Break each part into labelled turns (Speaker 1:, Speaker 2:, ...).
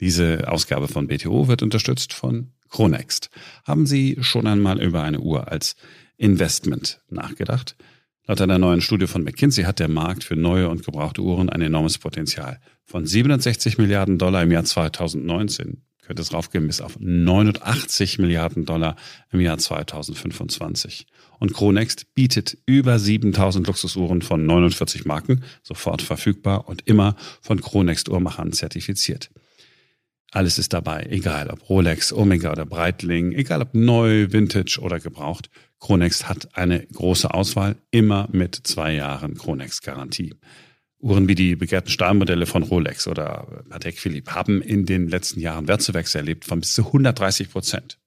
Speaker 1: Diese Ausgabe von BTO wird unterstützt von Chronext. Haben Sie schon einmal über eine Uhr als Investment nachgedacht. Laut einer neuen Studie von McKinsey hat der Markt für neue und gebrauchte Uhren ein enormes Potenzial. Von 67 Milliarden Dollar im Jahr 2019 könnte es raufgehen bis auf 89 Milliarden Dollar im Jahr 2025. Und Chronext bietet über 7000 Luxusuhren von 49 Marken, sofort verfügbar und immer von Chronext Uhrmachern zertifiziert. Alles ist dabei, egal ob Rolex, Omega oder Breitling, egal ob neu, Vintage oder gebraucht. Chronext hat eine große Auswahl, immer mit zwei Jahren Chronext-Garantie. Uhren wie die begehrten Stahlmodelle von Rolex oder Patek Philippe haben in den letzten Jahren Wertzuwächse erlebt von bis zu 130 Prozent.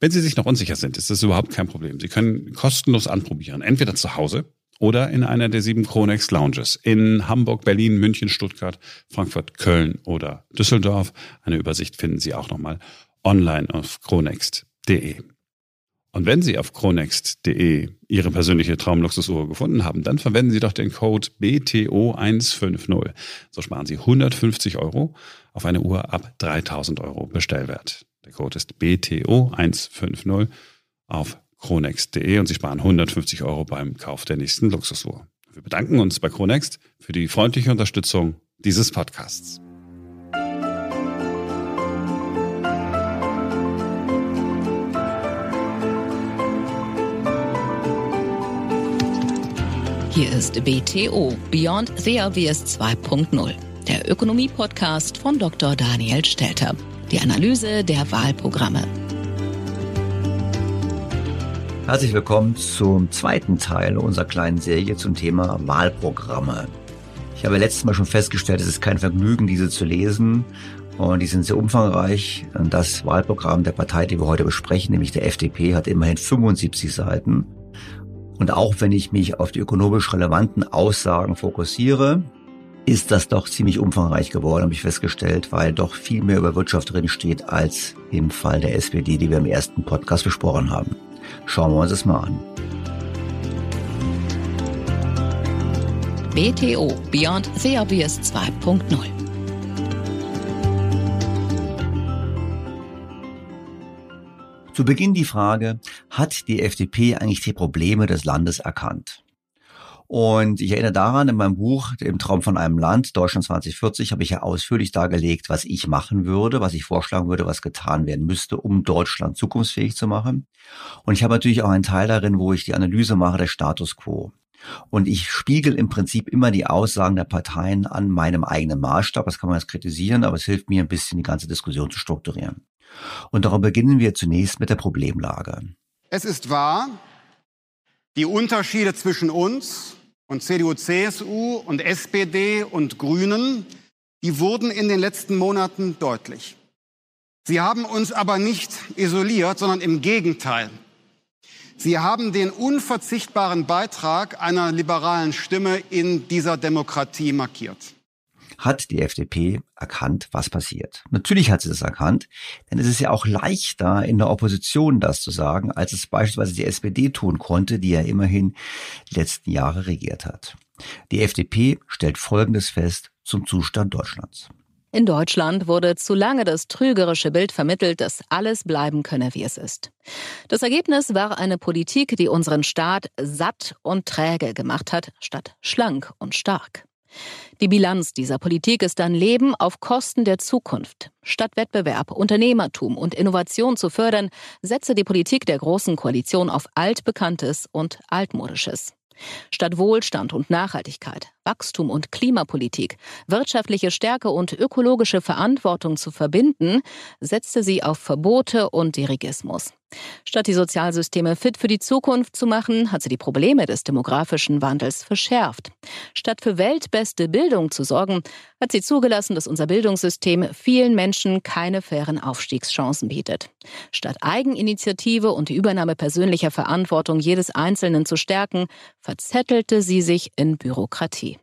Speaker 1: Wenn Sie sich noch unsicher sind, ist das überhaupt kein Problem. Sie können kostenlos anprobieren, entweder zu Hause oder in einer der sieben Chronex Lounges in Hamburg, Berlin, München, Stuttgart, Frankfurt, Köln oder Düsseldorf. Eine Übersicht finden Sie auch nochmal online auf chronext.de. Und wenn Sie auf chronext.de Ihre persönliche Traumluxusuhr gefunden haben, dann verwenden Sie doch den Code BTO150. So sparen Sie 150 Euro auf eine Uhr ab 3000 Euro Bestellwert. Der Code ist BTO150 auf chronext.de und Sie sparen 150 Euro beim Kauf der nächsten Luxusuhr. Wir bedanken uns bei Chronext für die freundliche Unterstützung dieses Podcasts.
Speaker 2: Hier ist BTO Beyond the Obvious 2.0, der Ökonomie-Podcast von Dr. Daniel Stelter. Die Analyse der Wahlprogramme.
Speaker 3: Herzlich willkommen zum zweiten Teil unserer kleinen Serie zum Thema Wahlprogramme. Ich habe letztes Mal schon festgestellt, es ist kein Vergnügen, diese zu lesen. Und die sind sehr umfangreich. Das Wahlprogramm der Partei, die wir heute besprechen, nämlich der FDP, hat immerhin 75 Seiten. Und auch wenn ich mich auf die ökonomisch relevanten Aussagen fokussiere, ist das doch ziemlich umfangreich geworden, habe ich festgestellt, weil doch viel mehr über Wirtschaft drin steht als im Fall der SPD, die wir im ersten Podcast besprochen haben. Schauen wir uns das mal an.
Speaker 2: BTO Beyond the Obvious 2.0
Speaker 3: Zu Beginn die Frage, hat die FDP eigentlich die Probleme des Landes erkannt? Und ich erinnere daran, in meinem Buch Im Traum von einem Land, Deutschland 2040, habe ich ja ausführlich dargelegt, was ich machen würde, was ich vorschlagen würde, was getan werden müsste, um Deutschland zukunftsfähig zu machen. Und ich habe natürlich auch einen Teil darin, wo ich die Analyse mache des Status quo. Und ich spiegel im Prinzip immer die Aussagen der Parteien an meinem eigenen Maßstab. Das kann man jetzt kritisieren, aber es hilft mir ein bisschen, die ganze Diskussion zu strukturieren. Und darum beginnen wir zunächst mit der Problemlage.
Speaker 4: Es ist wahr, die Unterschiede zwischen uns und CDU, CSU und SPD und Grünen, die wurden in den letzten Monaten deutlich. Sie haben uns aber nicht isoliert, sondern im Gegenteil. Sie haben den unverzichtbaren Beitrag einer liberalen Stimme in dieser Demokratie markiert
Speaker 3: hat die FDP erkannt, was passiert. Natürlich hat sie das erkannt, denn es ist ja auch leichter in der Opposition das zu sagen, als es beispielsweise die SPD tun konnte, die ja immerhin die letzten Jahre regiert hat. Die FDP stellt Folgendes fest zum Zustand Deutschlands.
Speaker 2: In Deutschland wurde zu lange das trügerische Bild vermittelt, dass alles bleiben könne, wie es ist. Das Ergebnis war eine Politik, die unseren Staat satt und träge gemacht hat, statt schlank und stark. Die Bilanz dieser Politik ist ein Leben auf Kosten der Zukunft. Statt Wettbewerb, Unternehmertum und Innovation zu fördern, setze die Politik der Großen Koalition auf Altbekanntes und Altmodisches. Statt Wohlstand und Nachhaltigkeit, Wachstum und Klimapolitik, wirtschaftliche Stärke und ökologische Verantwortung zu verbinden, setzte sie auf Verbote und Dirigismus. Statt die Sozialsysteme fit für die Zukunft zu machen, hat sie die Probleme des demografischen Wandels verschärft. Statt für weltbeste Bildung zu sorgen, hat sie zugelassen, dass unser Bildungssystem vielen Menschen keine fairen Aufstiegschancen bietet. Statt Eigeninitiative und die Übernahme persönlicher Verantwortung jedes Einzelnen zu stärken, verzettelte sie sich in Bürokratie.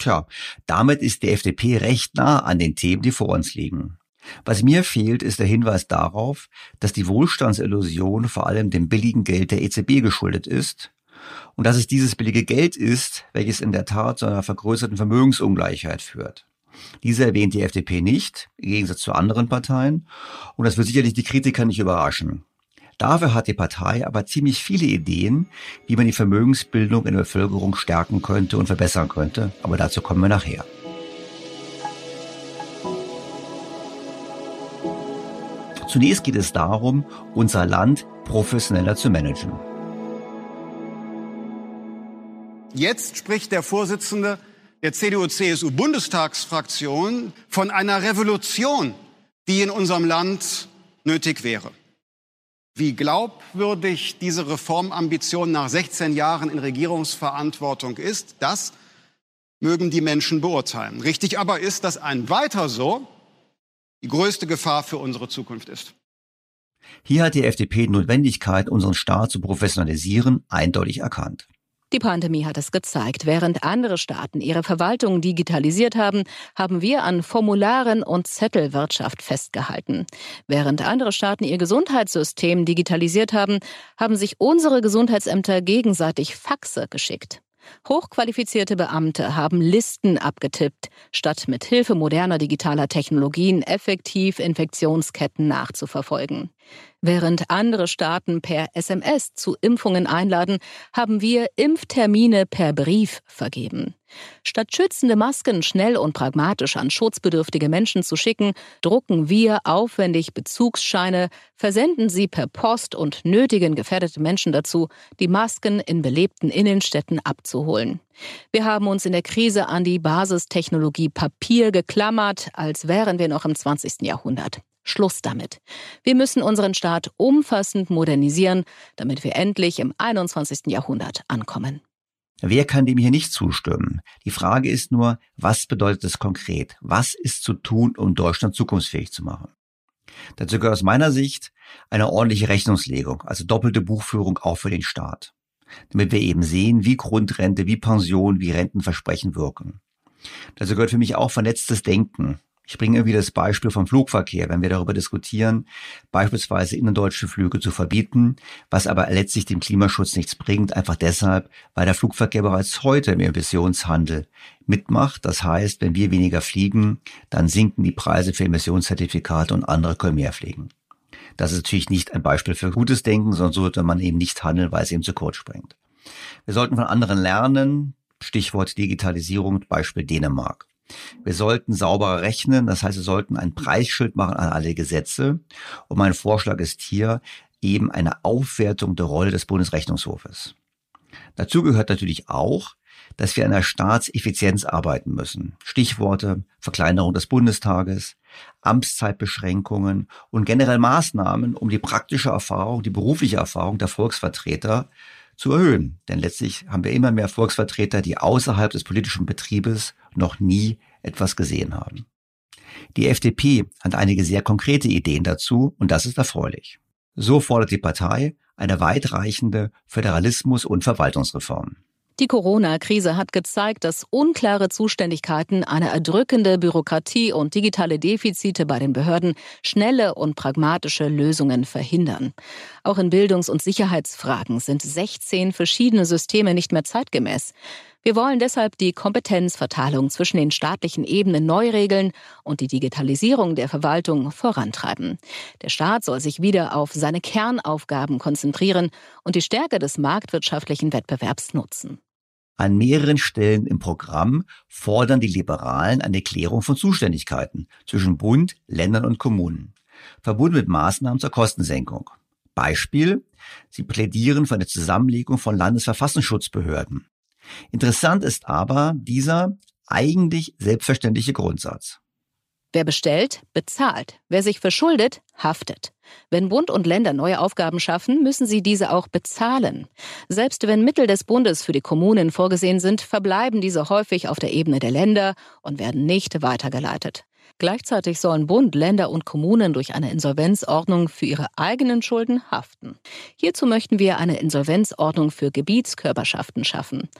Speaker 3: Tja, damit ist die FDP recht nah an den Themen, die vor uns liegen. Was mir fehlt, ist der Hinweis darauf, dass die Wohlstandsillusion vor allem dem billigen Geld der EZB geschuldet ist und dass es dieses billige Geld ist, welches in der Tat zu einer vergrößerten Vermögensungleichheit führt. Diese erwähnt die FDP nicht, im Gegensatz zu anderen Parteien, und das wird sicherlich die Kritiker nicht überraschen. Dafür hat die Partei aber ziemlich viele Ideen, wie man die Vermögensbildung in der Bevölkerung stärken könnte und verbessern könnte, aber dazu kommen wir nachher. Zunächst geht es darum, unser Land professioneller zu managen.
Speaker 4: Jetzt spricht der Vorsitzende der CDU-CSU-Bundestagsfraktion von einer Revolution, die in unserem Land nötig wäre. Wie glaubwürdig diese Reformambition nach 16 Jahren in Regierungsverantwortung ist, das mögen die Menschen beurteilen. Richtig aber ist, dass ein weiter so die größte Gefahr für unsere Zukunft ist.
Speaker 3: Hier hat die FDP die Notwendigkeit, unseren Staat zu professionalisieren, eindeutig erkannt.
Speaker 2: Die Pandemie hat es gezeigt. Während andere Staaten ihre Verwaltung digitalisiert haben, haben wir an Formularen und Zettelwirtschaft festgehalten. Während andere Staaten ihr Gesundheitssystem digitalisiert haben, haben sich unsere Gesundheitsämter gegenseitig Faxe geschickt. Hochqualifizierte Beamte haben Listen abgetippt, statt mit Hilfe moderner digitaler Technologien effektiv Infektionsketten nachzuverfolgen. Während andere Staaten per SMS zu Impfungen einladen, haben wir Impftermine per Brief vergeben. Statt schützende Masken schnell und pragmatisch an schutzbedürftige Menschen zu schicken, drucken wir aufwendig Bezugsscheine, versenden sie per Post und nötigen gefährdete Menschen dazu, die Masken in belebten Innenstädten abzuholen. Wir haben uns in der Krise an die Basistechnologie Papier geklammert, als wären wir noch im 20. Jahrhundert. Schluss damit. Wir müssen unseren Staat umfassend modernisieren, damit wir endlich im 21. Jahrhundert ankommen.
Speaker 3: Wer kann dem hier nicht zustimmen? Die Frage ist nur, was bedeutet es konkret? Was ist zu tun, um Deutschland zukunftsfähig zu machen? Dazu gehört aus meiner Sicht eine ordentliche Rechnungslegung, also doppelte Buchführung auch für den Staat. Damit wir eben sehen, wie Grundrente, wie Pension, wie Rentenversprechen wirken. Dazu gehört für mich auch vernetztes Denken. Ich bringe irgendwie das Beispiel vom Flugverkehr, wenn wir darüber diskutieren, beispielsweise innendeutsche Flüge zu verbieten, was aber letztlich dem Klimaschutz nichts bringt, einfach deshalb, weil der Flugverkehr bereits heute im Emissionshandel mitmacht. Das heißt, wenn wir weniger fliegen, dann sinken die Preise für Emissionszertifikate und andere können mehr fliegen. Das ist natürlich nicht ein Beispiel für gutes Denken, sondern so sollte man eben nicht handeln, weil es eben zu kurz springt. Wir sollten von anderen lernen, Stichwort Digitalisierung, Beispiel Dänemark. Wir sollten sauberer rechnen, das heißt, wir sollten ein Preisschild machen an alle Gesetze. Und mein Vorschlag ist hier eben eine Aufwertung der Rolle des Bundesrechnungshofes. Dazu gehört natürlich auch, dass wir an der Staatseffizienz arbeiten müssen. Stichworte Verkleinerung des Bundestages, Amtszeitbeschränkungen und generell Maßnahmen, um die praktische Erfahrung, die berufliche Erfahrung der Volksvertreter zu erhöhen. Denn letztlich haben wir immer mehr Volksvertreter, die außerhalb des politischen Betriebes noch nie etwas gesehen haben. Die FDP hat einige sehr konkrete Ideen dazu und das ist erfreulich. So fordert die Partei eine weitreichende Föderalismus- und Verwaltungsreform.
Speaker 2: Die Corona-Krise hat gezeigt, dass unklare Zuständigkeiten, eine erdrückende Bürokratie und digitale Defizite bei den Behörden schnelle und pragmatische Lösungen verhindern. Auch in Bildungs- und Sicherheitsfragen sind 16 verschiedene Systeme nicht mehr zeitgemäß. Wir wollen deshalb die Kompetenzverteilung zwischen den staatlichen Ebenen neu regeln und die Digitalisierung der Verwaltung vorantreiben. Der Staat soll sich wieder auf seine Kernaufgaben konzentrieren und die Stärke des marktwirtschaftlichen Wettbewerbs nutzen.
Speaker 3: An mehreren Stellen im Programm fordern die Liberalen eine Klärung von Zuständigkeiten zwischen Bund, Ländern und Kommunen, verbunden mit Maßnahmen zur Kostensenkung. Beispiel, sie plädieren für eine Zusammenlegung von Landesverfassungsschutzbehörden. Interessant ist aber dieser eigentlich selbstverständliche Grundsatz.
Speaker 2: Wer bestellt, bezahlt. Wer sich verschuldet, haftet. Wenn Bund und Länder neue Aufgaben schaffen, müssen sie diese auch bezahlen. Selbst wenn Mittel des Bundes für die Kommunen vorgesehen sind, verbleiben diese häufig auf der Ebene der Länder und werden nicht weitergeleitet. Gleichzeitig sollen Bund, Länder und Kommunen durch eine Insolvenzordnung für ihre eigenen Schulden haften. Hierzu möchten wir eine Insolvenzordnung für Gebietskörperschaften schaffen.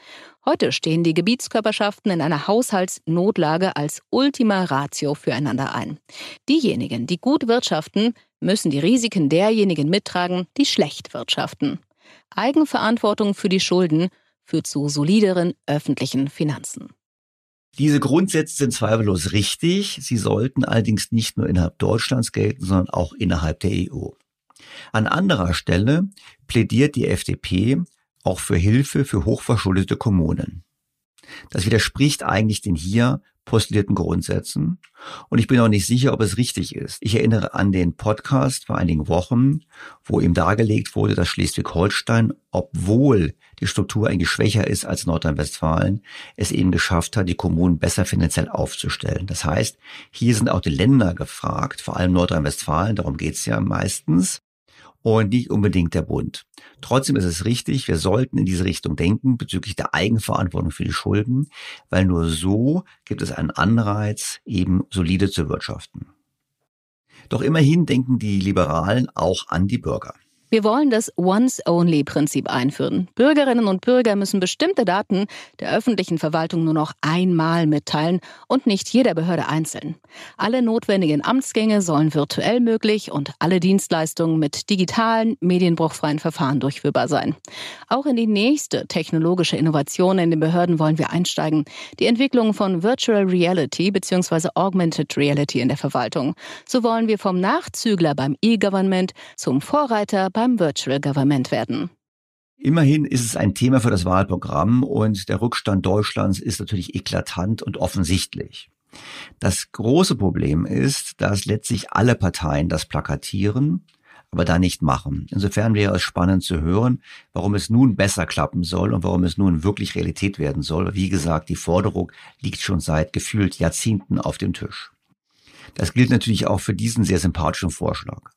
Speaker 2: Heute stehen die Gebietskörperschaften in einer Haushaltsnotlage als Ultima Ratio füreinander ein. Diejenigen, die gut wirtschaften, müssen die Risiken derjenigen mittragen, die schlecht wirtschaften. Eigenverantwortung für die Schulden führt zu solideren öffentlichen Finanzen.
Speaker 3: Diese Grundsätze sind zweifellos richtig. Sie sollten allerdings nicht nur innerhalb Deutschlands gelten, sondern auch innerhalb der EU. An anderer Stelle plädiert die FDP auch für Hilfe für hochverschuldete Kommunen. Das widerspricht eigentlich den hier postulierten Grundsätzen. Und ich bin auch nicht sicher, ob es richtig ist. Ich erinnere an den Podcast vor einigen Wochen, wo ihm dargelegt wurde, dass Schleswig-Holstein, obwohl die Struktur eigentlich schwächer ist als Nordrhein-Westfalen, es eben geschafft hat, die Kommunen besser finanziell aufzustellen. Das heißt, hier sind auch die Länder gefragt, vor allem Nordrhein-Westfalen, darum geht's ja meistens, und nicht unbedingt der Bund. Trotzdem ist es richtig, wir sollten in diese Richtung denken bezüglich der Eigenverantwortung für die Schulden, weil nur so gibt es einen Anreiz, eben solide zu wirtschaften. Doch immerhin denken die Liberalen auch an die Bürger.
Speaker 2: Wir wollen das Once-Only-Prinzip einführen. Bürgerinnen und Bürger müssen bestimmte Daten der öffentlichen Verwaltung nur noch einmal mitteilen und nicht jeder Behörde einzeln. Alle notwendigen Amtsgänge sollen virtuell möglich und alle Dienstleistungen mit digitalen, medienbruchfreien Verfahren durchführbar sein. Auch in die nächste technologische Innovation in den Behörden wollen wir einsteigen. Die Entwicklung von Virtual Reality bzw. Augmented Reality in der Verwaltung. So wollen wir vom Nachzügler beim E-Government zum Vorreiter beim beim Virtual Government werden.
Speaker 3: Immerhin ist es ein Thema für das Wahlprogramm und der Rückstand Deutschlands ist natürlich eklatant und offensichtlich. Das große Problem ist, dass letztlich alle Parteien das plakatieren, aber da nicht machen. Insofern wäre es spannend zu hören, warum es nun besser klappen soll und warum es nun wirklich Realität werden soll. Wie gesagt, die Forderung liegt schon seit gefühlt Jahrzehnten auf dem Tisch. Das gilt natürlich auch für diesen sehr sympathischen Vorschlag.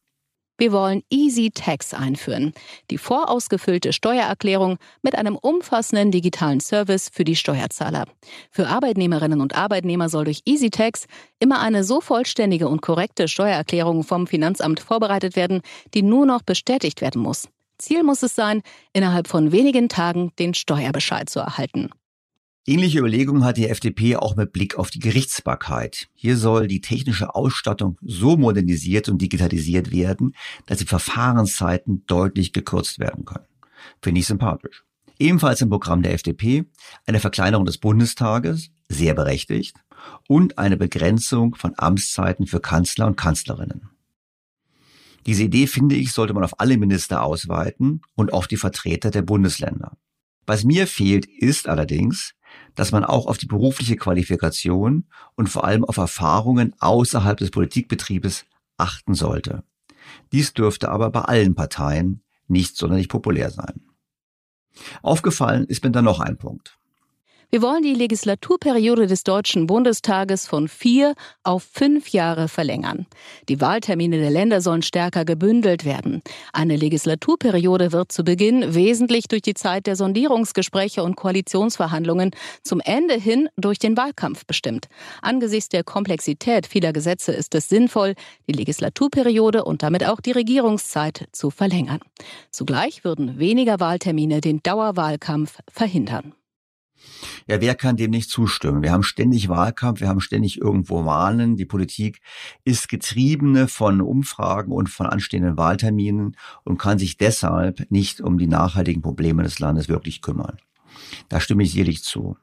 Speaker 2: Wir wollen Easy Tax einführen, die vorausgefüllte Steuererklärung mit einem umfassenden digitalen Service für die Steuerzahler. Für Arbeitnehmerinnen und Arbeitnehmer soll durch Easy Tax immer eine so vollständige und korrekte Steuererklärung vom Finanzamt vorbereitet werden, die nur noch bestätigt werden muss. Ziel muss es sein, innerhalb von wenigen Tagen den Steuerbescheid zu erhalten.
Speaker 3: Ähnliche Überlegungen hat die FDP auch mit Blick auf die Gerichtsbarkeit. Hier soll die technische Ausstattung so modernisiert und digitalisiert werden, dass die Verfahrenszeiten deutlich gekürzt werden können. Finde ich sympathisch. Ebenfalls im Programm der FDP eine Verkleinerung des Bundestages, sehr berechtigt, und eine Begrenzung von Amtszeiten für Kanzler und Kanzlerinnen. Diese Idee, finde ich, sollte man auf alle Minister ausweiten und auf die Vertreter der Bundesländer. Was mir fehlt, ist allerdings, dass man auch auf die berufliche Qualifikation und vor allem auf Erfahrungen außerhalb des Politikbetriebes achten sollte. Dies dürfte aber bei allen Parteien nicht sonderlich populär sein. Aufgefallen ist mir dann noch ein Punkt.
Speaker 2: Wir wollen die Legislaturperiode des Deutschen Bundestages von vier auf fünf Jahre verlängern. Die Wahltermine der Länder sollen stärker gebündelt werden. Eine Legislaturperiode wird zu Beginn wesentlich durch die Zeit der Sondierungsgespräche und Koalitionsverhandlungen, zum Ende hin durch den Wahlkampf bestimmt. Angesichts der Komplexität vieler Gesetze ist es sinnvoll, die Legislaturperiode und damit auch die Regierungszeit zu verlängern. Zugleich würden weniger Wahltermine den Dauerwahlkampf verhindern.
Speaker 3: Ja, wer kann dem nicht zustimmen? Wir haben ständig Wahlkampf, wir haben ständig irgendwo Wahlen. Die Politik ist getriebene von Umfragen und von anstehenden Wahlterminen und kann sich deshalb nicht um die nachhaltigen Probleme des Landes wirklich kümmern. Da stimme ich sicherlich zu.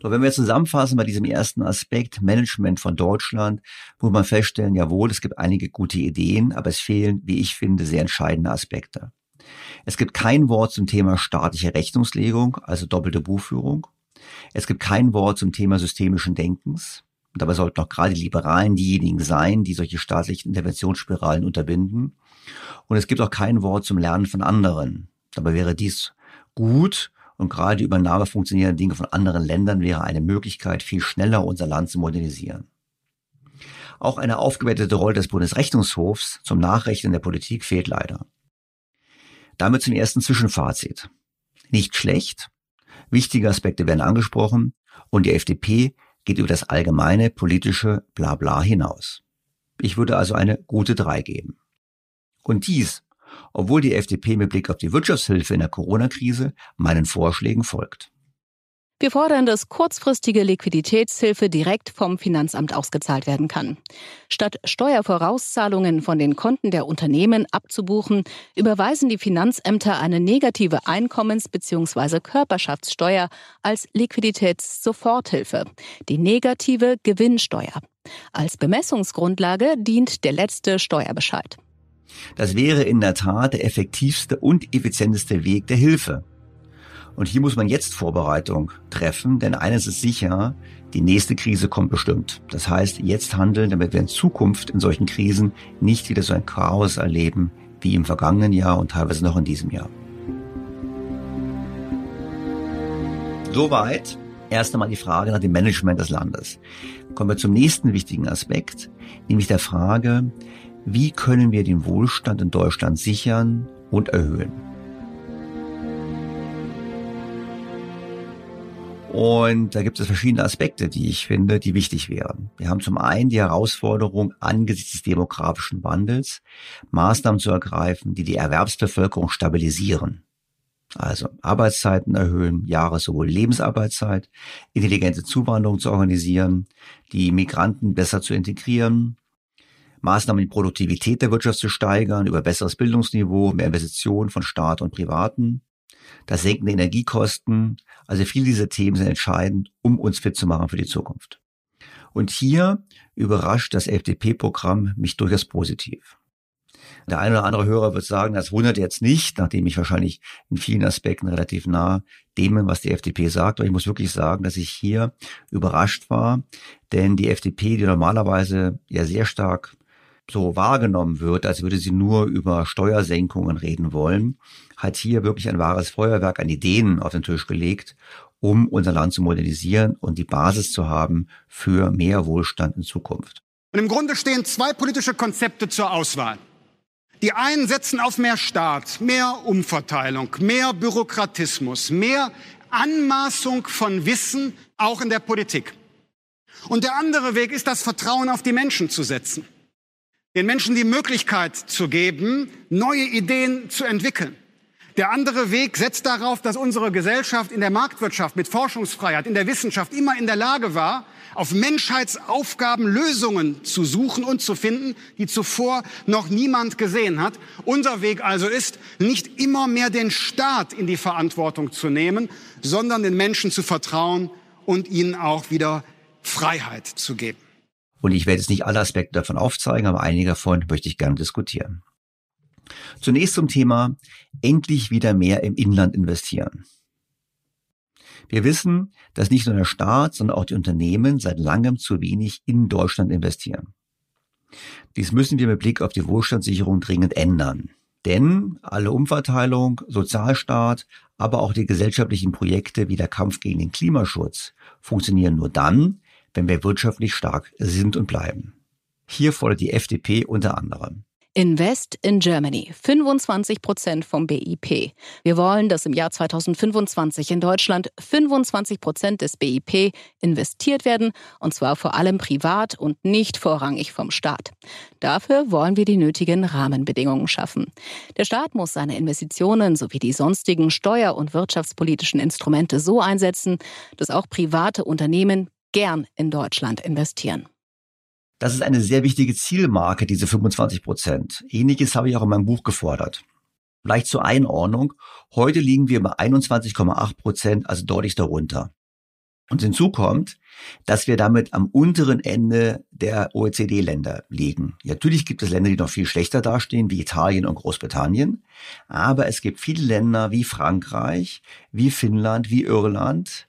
Speaker 3: Doch wenn wir zusammenfassen bei diesem ersten Aspekt Management von Deutschland, muss man feststellen, jawohl, es gibt einige gute Ideen, aber es fehlen, wie ich finde, sehr entscheidende Aspekte. Es gibt kein Wort zum Thema staatliche Rechnungslegung, also doppelte Buchführung. Es gibt kein Wort zum Thema systemischen Denkens. Und dabei sollten auch gerade die Liberalen diejenigen sein, die solche staatlichen Interventionsspiralen unterbinden. Und es gibt auch kein Wort zum Lernen von anderen. Dabei wäre dies gut und gerade die Übernahme funktionierender Dinge von anderen Ländern wäre eine Möglichkeit, viel schneller unser Land zu modernisieren. Auch eine aufgewertete Rolle des Bundesrechnungshofs zum Nachrechnen der Politik fehlt leider. Damit zum ersten Zwischenfazit. Nicht schlecht, Wichtige Aspekte werden angesprochen und die FDP geht über das allgemeine politische Blabla hinaus. Ich würde also eine gute drei geben. Und dies, obwohl die FDP mit Blick auf die Wirtschaftshilfe in der Corona-Krise meinen Vorschlägen folgt.
Speaker 2: Wir fordern, dass kurzfristige Liquiditätshilfe direkt vom Finanzamt ausgezahlt werden kann. Statt Steuervorauszahlungen von den Konten der Unternehmen abzubuchen, überweisen die Finanzämter eine negative Einkommens- bzw. Körperschaftssteuer als Liquiditätssoforthilfe, die negative Gewinnsteuer. Als Bemessungsgrundlage dient der letzte Steuerbescheid.
Speaker 3: Das wäre in der Tat der effektivste und effizienteste Weg der Hilfe. Und hier muss man jetzt Vorbereitung treffen, denn eines ist sicher, die nächste Krise kommt bestimmt. Das heißt, jetzt handeln, damit wir in Zukunft in solchen Krisen nicht wieder so ein Chaos erleben wie im vergangenen Jahr und teilweise noch in diesem Jahr. Soweit erst einmal die Frage nach dem Management des Landes. Kommen wir zum nächsten wichtigen Aspekt, nämlich der Frage, wie können wir den Wohlstand in Deutschland sichern und erhöhen? Und da gibt es verschiedene Aspekte, die ich finde, die wichtig wären. Wir haben zum einen die Herausforderung, angesichts des demografischen Wandels Maßnahmen zu ergreifen, die die Erwerbsbevölkerung stabilisieren. Also Arbeitszeiten erhöhen, Jahres- sowohl Lebensarbeitszeit, intelligente Zuwanderung zu organisieren, die Migranten besser zu integrieren, Maßnahmen, die Produktivität der Wirtschaft zu steigern, über besseres Bildungsniveau, mehr Investitionen von Staat und Privaten, das Senken der Energiekosten. Also viele dieser Themen sind entscheidend, um uns fit zu machen für die Zukunft. Und hier überrascht das FDP-Programm mich durchaus positiv. Der eine oder andere Hörer wird sagen, das wundert jetzt nicht, nachdem ich wahrscheinlich in vielen Aspekten relativ nah dem, was die FDP sagt. Aber ich muss wirklich sagen, dass ich hier überrascht war, denn die FDP, die normalerweise ja sehr stark so wahrgenommen wird, als würde sie nur über Steuersenkungen reden wollen, hat hier wirklich ein wahres Feuerwerk an Ideen auf den Tisch gelegt, um unser Land zu modernisieren und die Basis zu haben für mehr Wohlstand in Zukunft.
Speaker 4: Und im Grunde stehen zwei politische Konzepte zur Auswahl. Die einen setzen auf mehr Staat, mehr Umverteilung, mehr Bürokratismus, mehr Anmaßung von Wissen, auch in der Politik. Und der andere Weg ist, das Vertrauen auf die Menschen zu setzen den Menschen die Möglichkeit zu geben, neue Ideen zu entwickeln. Der andere Weg setzt darauf, dass unsere Gesellschaft in der Marktwirtschaft mit Forschungsfreiheit, in der Wissenschaft immer in der Lage war, auf Menschheitsaufgaben Lösungen zu suchen und zu finden, die zuvor noch niemand gesehen hat. Unser Weg also ist, nicht immer mehr den Staat in die Verantwortung zu nehmen, sondern den Menschen zu vertrauen und ihnen auch wieder Freiheit zu geben.
Speaker 3: Und ich werde jetzt nicht alle Aspekte davon aufzeigen, aber einige davon möchte ich gerne diskutieren. Zunächst zum Thema endlich wieder mehr im Inland investieren. Wir wissen, dass nicht nur der Staat, sondern auch die Unternehmen seit langem zu wenig in Deutschland investieren. Dies müssen wir mit Blick auf die Wohlstandssicherung dringend ändern. Denn alle Umverteilung, Sozialstaat, aber auch die gesellschaftlichen Projekte wie der Kampf gegen den Klimaschutz funktionieren nur dann, wenn wir wirtschaftlich stark sind und bleiben. Hier fordert die FDP unter anderem
Speaker 2: Invest in Germany, 25 Prozent vom BIP. Wir wollen, dass im Jahr 2025 in Deutschland 25 Prozent des BIP investiert werden, und zwar vor allem privat und nicht vorrangig vom Staat. Dafür wollen wir die nötigen Rahmenbedingungen schaffen. Der Staat muss seine Investitionen sowie die sonstigen steuer- und wirtschaftspolitischen Instrumente so einsetzen, dass auch private Unternehmen gern in Deutschland investieren.
Speaker 3: Das ist eine sehr wichtige Zielmarke, diese 25 Prozent. Ähnliches habe ich auch in meinem Buch gefordert. Vielleicht zur Einordnung. Heute liegen wir bei 21,8 Prozent, also deutlich darunter. Und hinzu kommt, dass wir damit am unteren Ende der OECD-Länder liegen. Natürlich gibt es Länder, die noch viel schlechter dastehen, wie Italien und Großbritannien. Aber es gibt viele Länder wie Frankreich, wie Finnland, wie Irland,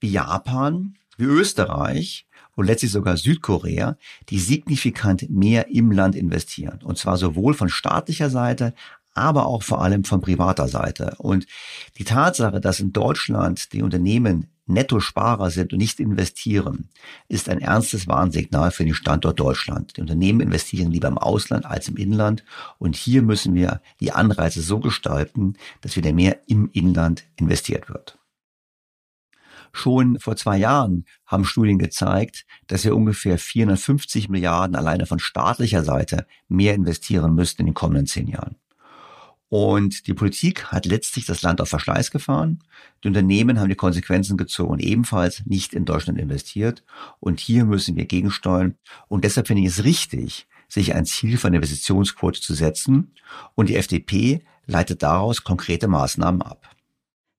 Speaker 3: wie Japan, wie Österreich, und letztlich sogar Südkorea, die signifikant mehr im Land investieren. Und zwar sowohl von staatlicher Seite, aber auch vor allem von privater Seite. Und die Tatsache, dass in Deutschland die Unternehmen Nettosparer sind und nicht investieren, ist ein ernstes Warnsignal für den Standort Deutschland. Die Unternehmen investieren lieber im Ausland als im Inland. Und hier müssen wir die Anreize so gestalten, dass wieder mehr im Inland investiert wird. Schon vor zwei Jahren haben Studien gezeigt, dass wir ungefähr 450 Milliarden alleine von staatlicher Seite mehr investieren müssten in den kommenden zehn Jahren. Und die Politik hat letztlich das Land auf Verschleiß gefahren. Die Unternehmen haben die Konsequenzen gezogen und ebenfalls nicht in Deutschland investiert. Und hier müssen wir gegensteuern. Und deshalb finde ich es richtig, sich ein Ziel von Investitionsquote zu setzen. Und die FDP leitet daraus konkrete Maßnahmen ab.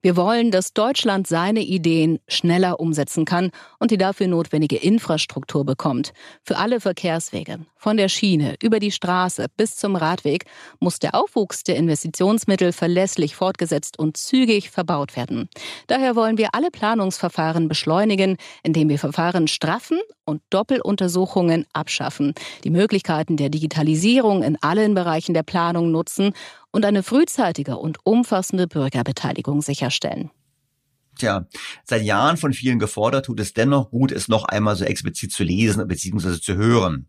Speaker 2: Wir wollen, dass Deutschland seine Ideen schneller umsetzen kann und die dafür notwendige Infrastruktur bekommt. Für alle Verkehrswege, von der Schiene über die Straße bis zum Radweg, muss der Aufwuchs der Investitionsmittel verlässlich fortgesetzt und zügig verbaut werden. Daher wollen wir alle Planungsverfahren beschleunigen, indem wir Verfahren straffen und Doppeluntersuchungen abschaffen, die Möglichkeiten der Digitalisierung in allen Bereichen der Planung nutzen und eine frühzeitige und umfassende Bürgerbeteiligung sicherstellen.
Speaker 3: Tja, seit Jahren von vielen gefordert, tut es dennoch gut, es noch einmal so explizit zu lesen bzw. zu hören.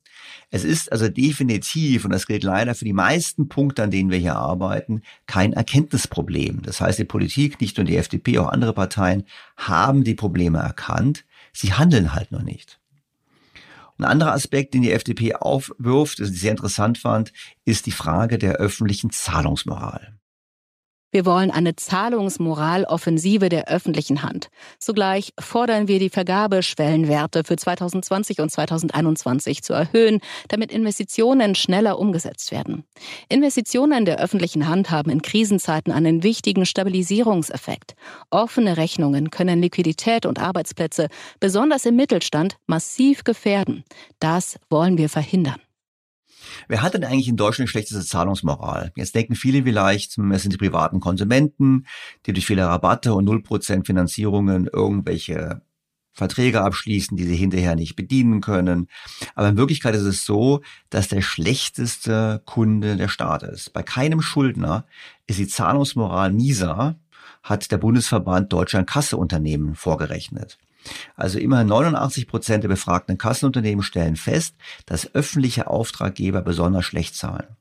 Speaker 3: Es ist also definitiv, und das gilt leider für die meisten Punkte, an denen wir hier arbeiten, kein Erkenntnisproblem. Das heißt, die Politik, nicht nur die FDP, auch andere Parteien haben die Probleme erkannt. Sie handeln halt noch nicht. Ein anderer Aspekt, den die FDP aufwirft, das ich sehr interessant fand, ist die Frage der öffentlichen Zahlungsmoral.
Speaker 2: Wir wollen eine Zahlungsmoraloffensive der öffentlichen Hand. Zugleich fordern wir die Vergabeschwellenwerte für 2020 und 2021 zu erhöhen, damit Investitionen schneller umgesetzt werden. Investitionen der öffentlichen Hand haben in Krisenzeiten einen wichtigen Stabilisierungseffekt. Offene Rechnungen können Liquidität und Arbeitsplätze, besonders im Mittelstand, massiv gefährden. Das wollen wir verhindern.
Speaker 3: Wer hat denn eigentlich in Deutschland die schlechteste Zahlungsmoral? Jetzt denken viele vielleicht, es sind die privaten Konsumenten, die durch viele Rabatte und 0% Finanzierungen irgendwelche Verträge abschließen, die sie hinterher nicht bedienen können. Aber in Wirklichkeit ist es so, dass der schlechteste Kunde der Staat ist. Bei keinem Schuldner ist die Zahlungsmoral mieser, hat der Bundesverband Deutscher Kasseunternehmen vorgerechnet. Also immer 89 Prozent der befragten Kassenunternehmen stellen fest, dass öffentliche Auftraggeber besonders schlecht zahlen.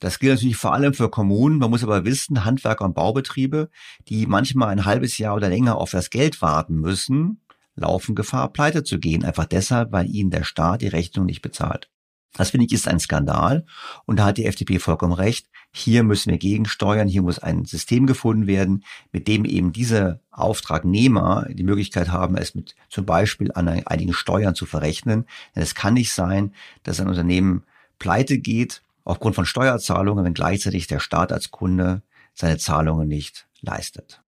Speaker 3: Das gilt natürlich vor allem für Kommunen. Man muss aber wissen, Handwerker und Baubetriebe, die manchmal ein halbes Jahr oder länger auf das Geld warten müssen, laufen Gefahr, pleite zu gehen. Einfach deshalb, weil ihnen der Staat die Rechnung nicht bezahlt. Das finde ich ist ein Skandal. Und da hat die FDP vollkommen recht. Hier müssen wir gegensteuern. Hier muss ein System gefunden werden, mit dem eben diese Auftragnehmer die Möglichkeit haben, es mit zum Beispiel an einigen Steuern zu verrechnen. Denn es kann nicht sein, dass ein Unternehmen pleite geht aufgrund von Steuerzahlungen, wenn gleichzeitig der Staat als Kunde seine Zahlungen nicht leistet.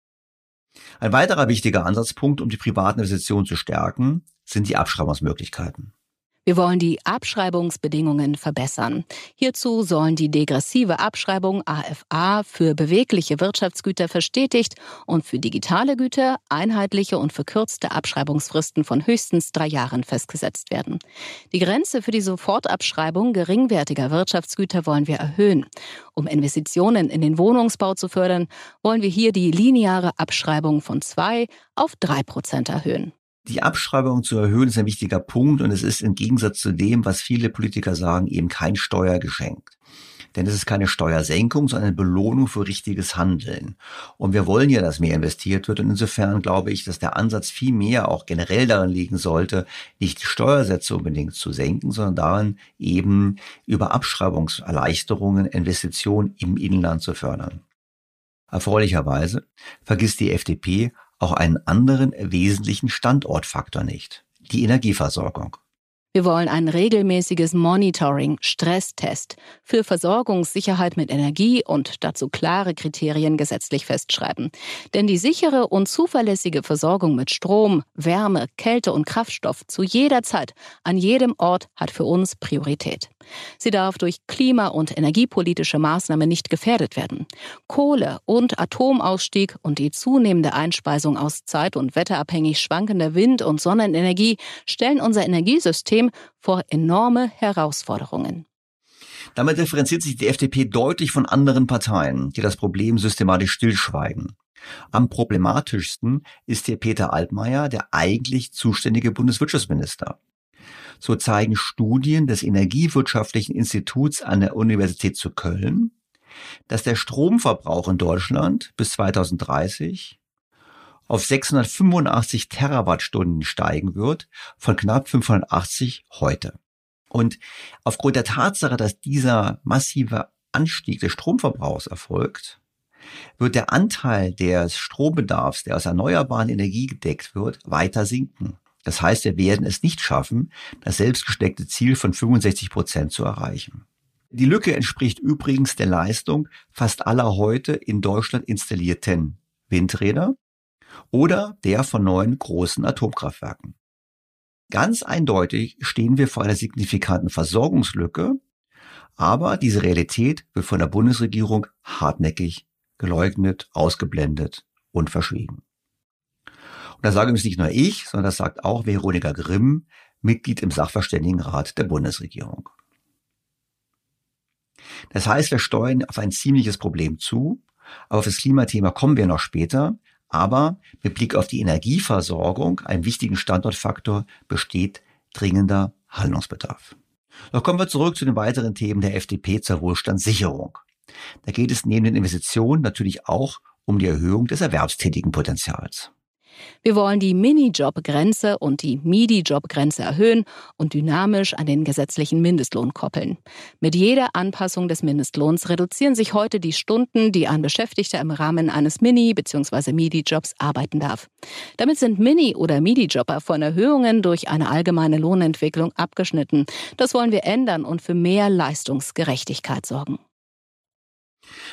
Speaker 3: Ein weiterer wichtiger Ansatzpunkt, um die privaten Investitionen zu stärken, sind die Abschreibungsmöglichkeiten.
Speaker 2: Wir wollen die Abschreibungsbedingungen verbessern. Hierzu sollen die degressive Abschreibung AFA für bewegliche Wirtschaftsgüter verstetigt und für digitale Güter einheitliche und verkürzte Abschreibungsfristen von höchstens drei Jahren festgesetzt werden. Die Grenze für die Sofortabschreibung geringwertiger Wirtschaftsgüter wollen wir erhöhen. Um Investitionen in den Wohnungsbau zu fördern, wollen wir hier die lineare Abschreibung von zwei auf drei Prozent erhöhen.
Speaker 3: Die Abschreibung zu erhöhen ist ein wichtiger Punkt und es ist im Gegensatz zu dem, was viele Politiker sagen, eben kein Steuergeschenk. Denn es ist keine Steuersenkung, sondern eine Belohnung für richtiges Handeln. Und wir wollen ja, dass mehr investiert wird. Und insofern glaube ich, dass der Ansatz viel mehr auch generell darin liegen sollte, nicht die Steuersätze unbedingt zu senken, sondern darin eben über Abschreibungserleichterungen Investitionen im Inland zu fördern. Erfreulicherweise vergisst die FDP auch einen anderen wesentlichen Standortfaktor nicht, die Energieversorgung.
Speaker 2: Wir wollen ein regelmäßiges Monitoring, Stresstest für Versorgungssicherheit mit Energie und dazu klare Kriterien gesetzlich festschreiben. Denn die sichere und zuverlässige Versorgung mit Strom, Wärme, Kälte und Kraftstoff zu jeder Zeit, an jedem Ort hat für uns Priorität. Sie darf durch klima- und energiepolitische Maßnahmen nicht gefährdet werden. Kohle- und Atomausstieg und die zunehmende Einspeisung aus zeit- und wetterabhängig schwankender Wind- und Sonnenenergie stellen unser Energiesystem vor enorme Herausforderungen.
Speaker 3: Damit differenziert sich die FDP deutlich von anderen Parteien, die das Problem systematisch stillschweigen. Am problematischsten ist hier Peter Altmaier, der eigentlich zuständige Bundeswirtschaftsminister. So zeigen Studien des Energiewirtschaftlichen Instituts an der Universität zu Köln, dass der Stromverbrauch in Deutschland bis 2030 auf 685 Terawattstunden steigen wird, von knapp 580 heute. Und aufgrund der Tatsache, dass dieser massive Anstieg des Stromverbrauchs erfolgt, wird der Anteil des Strombedarfs, der aus erneuerbaren Energie gedeckt wird, weiter sinken. Das heißt, wir werden es nicht schaffen, das selbstgesteckte Ziel von 65 Prozent zu erreichen. Die Lücke entspricht übrigens der Leistung fast aller heute in Deutschland installierten Windräder oder der von neuen großen Atomkraftwerken. Ganz eindeutig stehen wir vor einer signifikanten Versorgungslücke, aber diese Realität wird von der Bundesregierung hartnäckig geleugnet, ausgeblendet und verschwiegen. Und das sage übrigens nicht nur ich, sondern das sagt auch Veronika Grimm, Mitglied im Sachverständigenrat der Bundesregierung. Das heißt, wir steuern auf ein ziemliches Problem zu, auf das Klimathema kommen wir noch später. Aber mit Blick auf die Energieversorgung, einen wichtigen Standortfaktor, besteht dringender Handlungsbedarf. Doch kommen wir zurück zu den weiteren Themen der FDP zur Wohlstandssicherung. Da geht es neben den Investitionen natürlich auch um die Erhöhung des erwerbstätigen Potenzials.
Speaker 2: Wir wollen die Minijob-Grenze und die Midi-Job-Grenze erhöhen und dynamisch an den gesetzlichen Mindestlohn koppeln. Mit jeder Anpassung des Mindestlohns reduzieren sich heute die Stunden, die ein Beschäftigter im Rahmen eines Mini- bzw. Midi-Jobs arbeiten darf. Damit sind Mini- oder Midi-Jobber von Erhöhungen durch eine allgemeine Lohnentwicklung abgeschnitten. Das wollen wir ändern und für mehr Leistungsgerechtigkeit sorgen.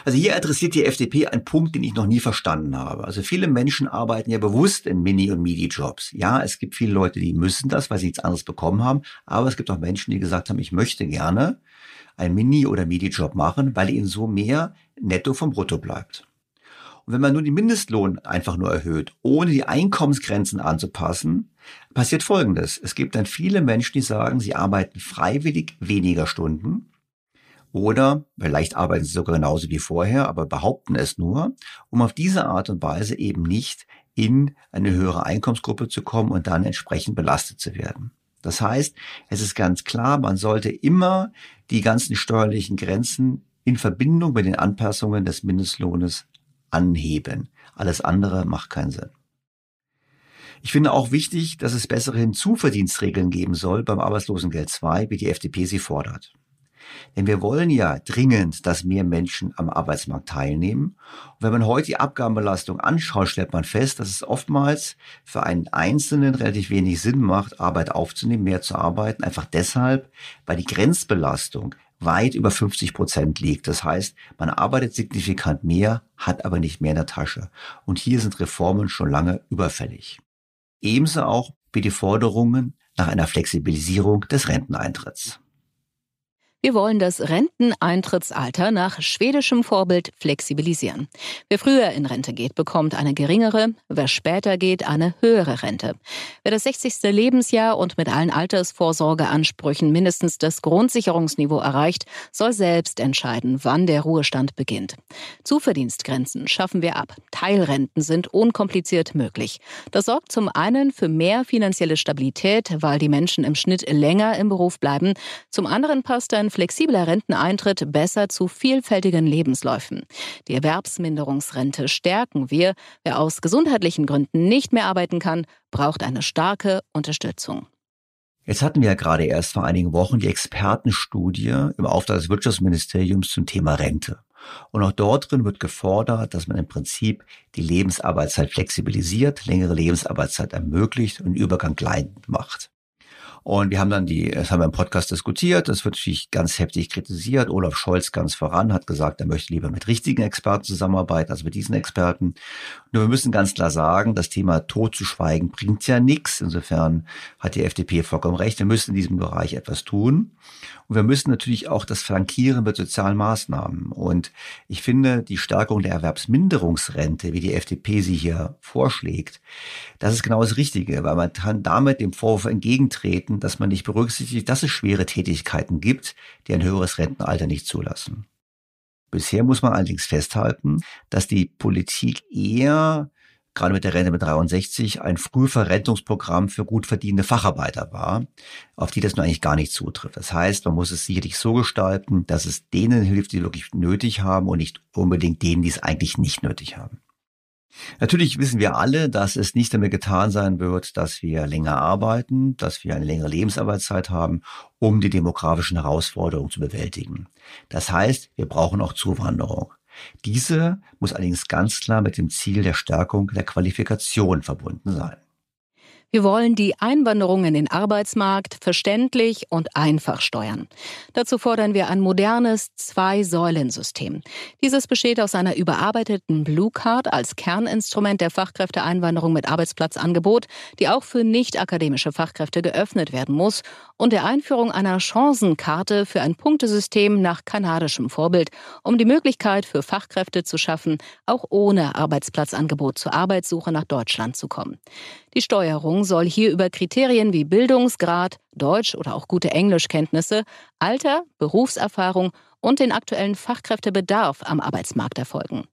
Speaker 3: Also hier adressiert die FDP einen Punkt, den ich noch nie verstanden habe. Also viele Menschen arbeiten ja bewusst in Mini- und Midi-Jobs. Ja, es gibt viele Leute, die müssen das, weil sie nichts anderes bekommen haben. Aber es gibt auch Menschen, die gesagt haben, ich möchte gerne einen Mini- oder Midi-Job machen, weil ihnen so mehr netto vom Brutto bleibt. Und wenn man nun den Mindestlohn einfach nur erhöht, ohne die Einkommensgrenzen anzupassen, passiert Folgendes. Es gibt dann viele Menschen, die sagen, sie arbeiten freiwillig weniger Stunden oder vielleicht arbeiten sie sogar genauso wie vorher, aber behaupten es nur, um auf diese Art und Weise eben nicht in eine höhere Einkommensgruppe zu kommen und dann entsprechend belastet zu werden. Das heißt, es ist ganz klar, man sollte immer die ganzen steuerlichen Grenzen in Verbindung mit den Anpassungen des Mindestlohnes anheben. Alles andere macht keinen Sinn. Ich finde auch wichtig, dass es bessere Hinzuverdienstregeln geben soll beim Arbeitslosengeld 2, wie die FDP sie fordert. Denn wir wollen ja dringend, dass mehr Menschen am Arbeitsmarkt teilnehmen. Und wenn man heute die Abgabenbelastung anschaut, stellt man fest, dass es oftmals für einen Einzelnen relativ wenig Sinn macht, Arbeit aufzunehmen, mehr zu arbeiten. Einfach deshalb, weil die Grenzbelastung weit über 50 Prozent liegt. Das heißt, man arbeitet signifikant mehr, hat aber nicht mehr in der Tasche. Und hier sind Reformen schon lange überfällig. Ebenso auch wie die Forderungen nach einer Flexibilisierung des Renteneintritts.
Speaker 2: Wir wollen das Renteneintrittsalter nach schwedischem Vorbild flexibilisieren. Wer früher in Rente geht, bekommt eine geringere, wer später geht, eine höhere Rente. Wer das 60. Lebensjahr und mit allen Altersvorsorgeansprüchen mindestens das Grundsicherungsniveau erreicht, soll selbst entscheiden, wann der Ruhestand beginnt. Zuverdienstgrenzen schaffen wir ab. Teilrenten sind unkompliziert möglich. Das sorgt zum einen für mehr finanzielle Stabilität, weil die Menschen im Schnitt länger im Beruf bleiben. Zum anderen passt ein flexibler Renteneintritt besser zu vielfältigen Lebensläufen. Die Erwerbsminderungsrente stärken wir. Wer aus gesundheitlichen Gründen nicht mehr arbeiten kann, braucht eine starke Unterstützung.
Speaker 3: Jetzt hatten wir ja gerade erst vor einigen Wochen die Expertenstudie im Auftrag des Wirtschaftsministeriums zum Thema Rente. Und auch dort drin wird gefordert, dass man im Prinzip die Lebensarbeitszeit flexibilisiert, längere Lebensarbeitszeit ermöglicht und Übergang leidend macht. Und wir haben dann die, das haben wir im Podcast diskutiert, das wird natürlich ganz heftig kritisiert. Olaf Scholz ganz voran hat gesagt, er möchte lieber mit richtigen Experten zusammenarbeiten als mit diesen Experten. Nur wir müssen ganz klar sagen, das Thema totzuschweigen bringt ja nichts. Insofern hat die FDP vollkommen recht. Wir müssen in diesem Bereich etwas tun. Und wir müssen natürlich auch das flankieren mit sozialen Maßnahmen. Und ich finde, die Stärkung der Erwerbsminderungsrente, wie die FDP sie hier vorschlägt, das ist genau das Richtige, weil man kann damit dem Vorwurf entgegentreten, dass man nicht berücksichtigt, dass es schwere Tätigkeiten gibt, die ein höheres Rentenalter nicht zulassen. Bisher muss man allerdings festhalten, dass die Politik eher gerade mit der Rente mit 63 ein Frühverrentungsprogramm für gut verdienende Facharbeiter war, auf die das nur eigentlich gar nicht zutrifft. Das heißt, man muss es sicherlich so gestalten, dass es denen hilft, die wirklich nötig haben und nicht unbedingt denen, die es eigentlich nicht nötig haben. Natürlich wissen wir alle, dass es nicht damit getan sein wird, dass wir länger arbeiten, dass wir eine längere Lebensarbeitszeit haben, um die demografischen Herausforderungen zu bewältigen. Das heißt, wir brauchen auch Zuwanderung. Diese muss allerdings ganz klar mit dem Ziel der Stärkung der Qualifikation verbunden sein.
Speaker 2: Wir wollen die Einwanderung in den Arbeitsmarkt verständlich und einfach steuern. Dazu fordern wir ein modernes Zwei-Säulen-System. Dieses besteht aus einer überarbeiteten Blue Card als Kerninstrument der Fachkräfteeinwanderung mit Arbeitsplatzangebot, die auch für nicht-akademische Fachkräfte geöffnet werden muss, und der Einführung einer Chancenkarte für ein Punktesystem nach kanadischem Vorbild, um die Möglichkeit für Fachkräfte zu schaffen, auch ohne Arbeitsplatzangebot zur Arbeitssuche nach Deutschland zu kommen. Die Steuerung soll hier über Kriterien wie Bildungsgrad, Deutsch oder auch gute Englischkenntnisse, Alter, Berufserfahrung und den aktuellen Fachkräftebedarf am Arbeitsmarkt erfolgen.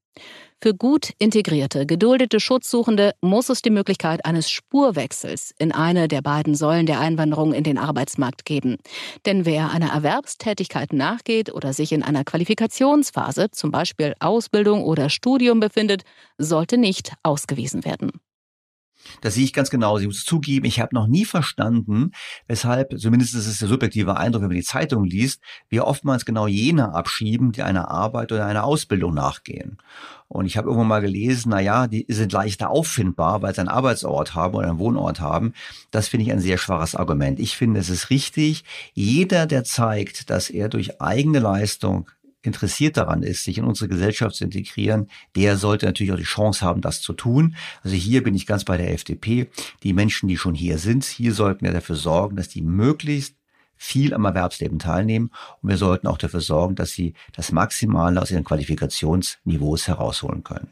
Speaker 2: Für gut integrierte, geduldete Schutzsuchende muss es die Möglichkeit eines Spurwechsels in eine der beiden Säulen der Einwanderung in den Arbeitsmarkt geben. Denn wer einer Erwerbstätigkeit nachgeht oder sich in einer Qualifikationsphase, zum Beispiel Ausbildung oder Studium befindet, sollte nicht ausgewiesen werden.
Speaker 3: Das sehe ich ganz genau. Ich muss zugeben, ich habe noch nie verstanden, weshalb, zumindest ist es der subjektive Eindruck, wenn man die Zeitung liest, wir oftmals genau jene abschieben, die einer Arbeit oder einer Ausbildung nachgehen. Und ich habe irgendwann mal gelesen, na ja, die sind leichter auffindbar, weil sie einen Arbeitsort haben oder einen Wohnort haben. Das finde ich ein sehr schwaches Argument. Ich finde, es ist richtig, jeder, der zeigt, dass er durch eigene Leistung interessiert daran ist, sich in unsere Gesellschaft zu integrieren, der sollte natürlich auch die Chance haben, das zu tun. Also hier bin ich ganz bei der FDP. Die Menschen, die schon hier sind, hier sollten wir dafür sorgen, dass die möglichst viel am Erwerbsleben teilnehmen und wir sollten auch dafür sorgen, dass sie das Maximale aus ihren Qualifikationsniveaus herausholen können.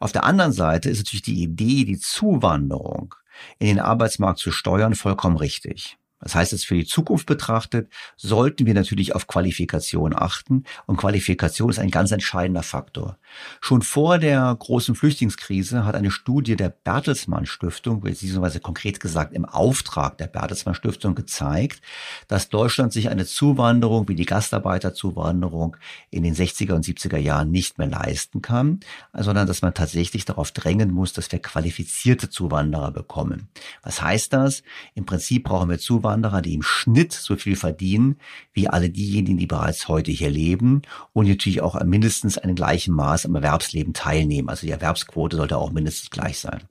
Speaker 3: Auf der anderen Seite ist natürlich die Idee, die Zuwanderung in den Arbeitsmarkt zu steuern, vollkommen richtig. Das heißt jetzt für die Zukunft betrachtet, sollten wir natürlich auf Qualifikation achten. Und Qualifikation ist ein ganz entscheidender Faktor. Schon vor der großen Flüchtlingskrise hat eine Studie der Bertelsmann Stiftung, beziehungsweise konkret gesagt im Auftrag der Bertelsmann Stiftung gezeigt, dass Deutschland sich eine Zuwanderung wie die Gastarbeiterzuwanderung in den 60er und 70er Jahren nicht mehr leisten kann, sondern dass man tatsächlich darauf drängen muss, dass wir qualifizierte Zuwanderer bekommen. Was heißt das? Im Prinzip brauchen wir Zuwanderer, Zuwanderer, die im Schnitt so viel verdienen wie alle diejenigen, die bereits heute hier leben und natürlich auch mindestens einem gleichen Maß am Erwerbsleben teilnehmen. Also die Erwerbsquote sollte auch mindestens gleich sein.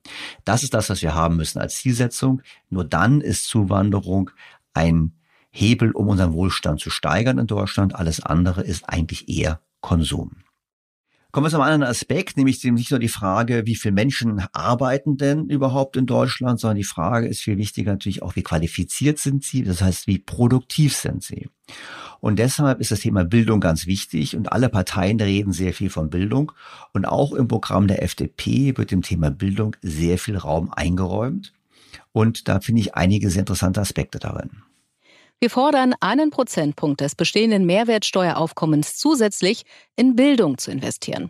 Speaker 3: Das ist das, was wir haben müssen als Zielsetzung. Nur dann ist Zuwanderung ein Hebel, um unseren Wohlstand zu steigern in Deutschland. Alles andere ist eigentlich eher Konsum. Kommen wir zum anderen Aspekt, nämlich nicht nur die Frage, wie viele Menschen arbeiten denn überhaupt in Deutschland, sondern die Frage ist viel wichtiger natürlich auch, wie qualifiziert sind sie, das heißt, wie produktiv sind sie. Und deshalb ist das Thema Bildung ganz wichtig und alle Parteien reden sehr viel von Bildung. Und auch im Programm der FDP wird dem Thema Bildung sehr viel Raum eingeräumt. Und da finde ich einige sehr interessante Aspekte darin.
Speaker 2: Wir fordern, einen Prozentpunkt des bestehenden Mehrwertsteueraufkommens zusätzlich in Bildung zu investieren.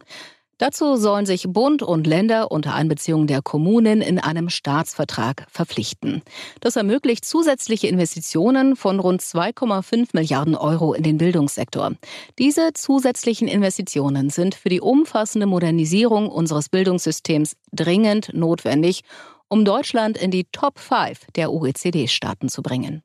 Speaker 2: Dazu sollen sich Bund und Länder unter Einbeziehung der Kommunen in einem Staatsvertrag verpflichten. Das ermöglicht zusätzliche Investitionen von rund 2,5 Milliarden Euro in den Bildungssektor. Diese zusätzlichen Investitionen sind für die umfassende Modernisierung unseres Bildungssystems dringend notwendig, um Deutschland in die Top 5 der OECD-Staaten zu bringen.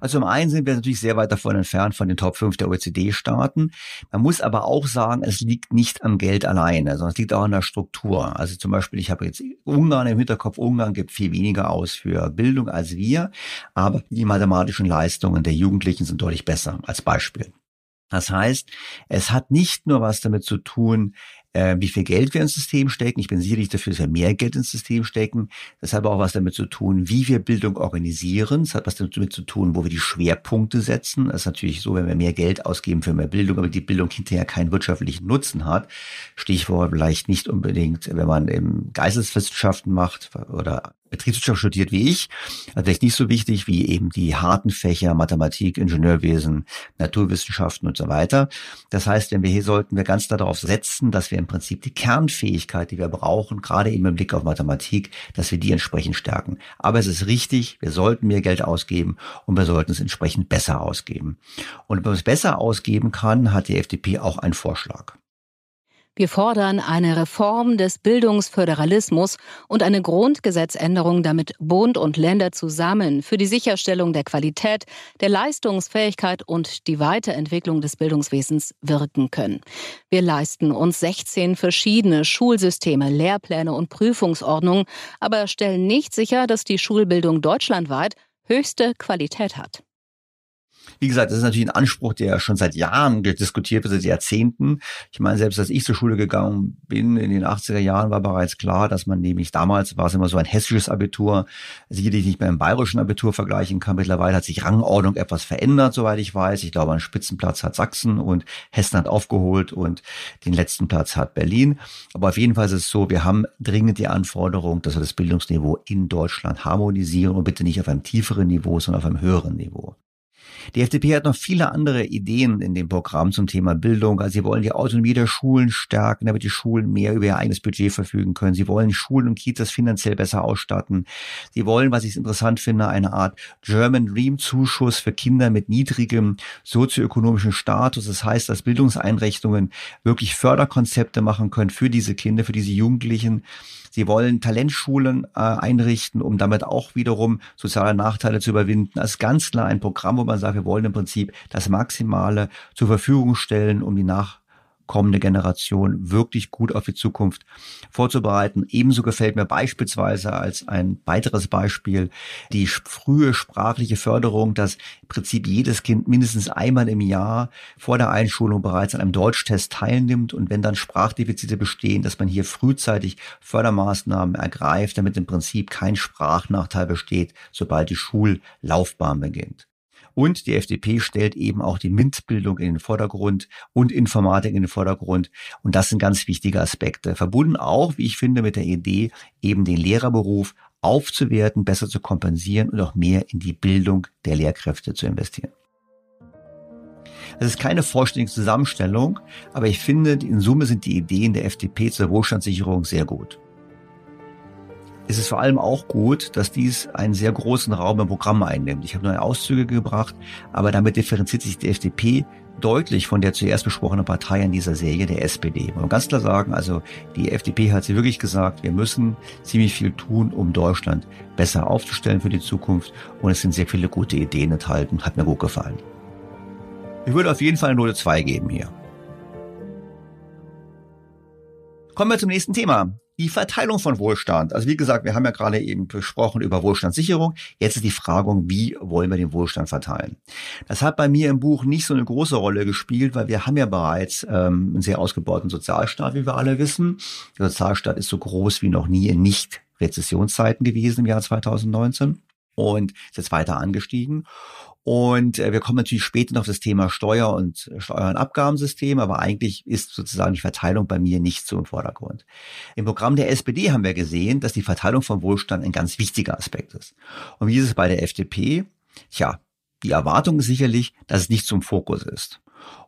Speaker 3: Also zum einen sind wir natürlich sehr weit davon entfernt von den Top 5 der OECD-Staaten. Man muss aber auch sagen, es liegt nicht am Geld alleine, sondern es liegt auch an der Struktur. Also zum Beispiel, ich habe jetzt Ungarn im Hinterkopf. Ungarn gibt viel weniger aus für Bildung als wir, aber die mathematischen Leistungen der Jugendlichen sind deutlich besser als Beispiel. Das heißt, es hat nicht nur was damit zu tun, äh, wie viel Geld wir ins System stecken. Ich bin sicherlich dafür, dass wir mehr Geld ins System stecken. Das hat aber auch was damit zu tun, wie wir Bildung organisieren. Das hat was damit zu tun, wo wir die Schwerpunkte setzen. Das ist natürlich so, wenn wir mehr Geld ausgeben für mehr Bildung, aber die Bildung hinterher keinen wirtschaftlichen Nutzen hat. Stichwort vielleicht nicht unbedingt, wenn man im Geisteswissenschaften macht oder Betriebswirtschaft studiert wie ich, also vielleicht nicht so wichtig wie eben die harten Fächer Mathematik, Ingenieurwesen, Naturwissenschaften und so weiter. Das heißt, wenn wir hier sollten wir ganz darauf setzen, dass wir im Prinzip die Kernfähigkeit, die wir brauchen, gerade eben im Blick auf Mathematik, dass wir die entsprechend stärken. Aber es ist richtig, wir sollten mehr Geld ausgeben und wir sollten es entsprechend besser ausgeben. Und wenn man es besser ausgeben kann, hat die FDP auch einen Vorschlag.
Speaker 2: Wir fordern eine Reform des Bildungsföderalismus und eine Grundgesetzänderung, damit Bund und Länder zusammen für die Sicherstellung der Qualität, der Leistungsfähigkeit und die Weiterentwicklung des Bildungswesens wirken können. Wir leisten uns 16 verschiedene Schulsysteme, Lehrpläne und Prüfungsordnungen, aber stellen nicht sicher, dass die Schulbildung deutschlandweit höchste Qualität hat.
Speaker 3: Wie gesagt, das ist natürlich ein Anspruch, der schon seit Jahren diskutiert wird, seit Jahrzehnten. Ich meine, selbst als ich zur Schule gegangen bin, in den 80er Jahren war bereits klar, dass man nämlich damals war es immer so ein hessisches Abitur, sicherlich nicht mehr im bayerischen Abitur vergleichen kann. Mittlerweile hat sich Rangordnung etwas verändert, soweit ich weiß. Ich glaube, einen Spitzenplatz hat Sachsen und Hessen hat aufgeholt und den letzten Platz hat Berlin. Aber auf jeden Fall ist es so, wir haben dringend die Anforderung, dass wir das Bildungsniveau in Deutschland harmonisieren und bitte nicht auf einem tieferen Niveau, sondern auf einem höheren Niveau. Die FDP hat noch viele andere Ideen in dem Programm zum Thema Bildung. Also sie wollen die Autonomie der Schulen stärken, damit die Schulen mehr über ihr eigenes Budget verfügen können. Sie wollen Schulen und Kitas finanziell besser ausstatten. Sie wollen, was ich interessant finde, eine Art German Dream Zuschuss für Kinder mit niedrigem sozioökonomischen Status. Das heißt, dass Bildungseinrichtungen wirklich Förderkonzepte machen können für diese Kinder, für diese Jugendlichen. Sie wollen Talentschulen äh, einrichten, um damit auch wiederum soziale Nachteile zu überwinden. Das ist ganz klar ein Programm, wo man sagt, wir wollen im Prinzip das Maximale zur Verfügung stellen, um die Nach kommende Generation wirklich gut auf die Zukunft vorzubereiten. Ebenso gefällt mir beispielsweise als ein weiteres Beispiel die frühe sprachliche Förderung, dass im Prinzip jedes Kind mindestens einmal im Jahr vor der Einschulung bereits an einem Deutschtest teilnimmt und wenn dann Sprachdefizite bestehen, dass man hier frühzeitig Fördermaßnahmen ergreift, damit im Prinzip kein Sprachnachteil besteht, sobald die Schullaufbahn beginnt. Und die FDP stellt eben auch die MINT-Bildung in den Vordergrund und Informatik in den Vordergrund. Und das sind ganz wichtige Aspekte. Verbunden auch, wie ich finde, mit der Idee, eben den Lehrerberuf aufzuwerten, besser zu kompensieren und auch mehr in die Bildung der Lehrkräfte zu investieren. Es ist keine vollständige Zusammenstellung, aber ich finde, in Summe sind die Ideen der FDP zur Wohlstandssicherung sehr gut ist es vor allem auch gut, dass dies einen sehr großen Raum im Programm einnimmt. Ich habe neue Auszüge gebracht, aber damit differenziert sich die FDP deutlich von der zuerst besprochenen Partei in dieser Serie, der SPD. Man kann ganz klar sagen, also die FDP hat sie wirklich gesagt, wir müssen ziemlich viel tun, um Deutschland besser aufzustellen für die Zukunft. Und es sind sehr viele gute Ideen enthalten. Hat mir gut gefallen. Ich würde auf jeden Fall eine Note 2 geben hier. Kommen wir zum nächsten Thema. Die Verteilung von Wohlstand. Also wie gesagt, wir haben ja gerade eben besprochen über Wohlstandssicherung. Jetzt ist die Frage, wie wollen wir den Wohlstand verteilen? Das hat bei mir im Buch nicht so eine große Rolle gespielt, weil wir haben ja bereits ähm, einen sehr ausgebauten Sozialstaat, wie wir alle wissen. Der Sozialstaat ist so groß wie noch nie in Nicht-Rezessionszeiten gewesen im Jahr 2019 und ist jetzt weiter angestiegen. Und äh, wir kommen natürlich später noch auf das Thema Steuer und äh, Steuer- und Abgabensystem, aber eigentlich ist sozusagen die Verteilung bei mir nicht so im Vordergrund. Im Programm der SPD haben wir gesehen, dass die Verteilung von Wohlstand ein ganz wichtiger Aspekt ist. Und wie ist es bei der FDP? Tja, die Erwartung ist sicherlich, dass es nicht zum Fokus ist.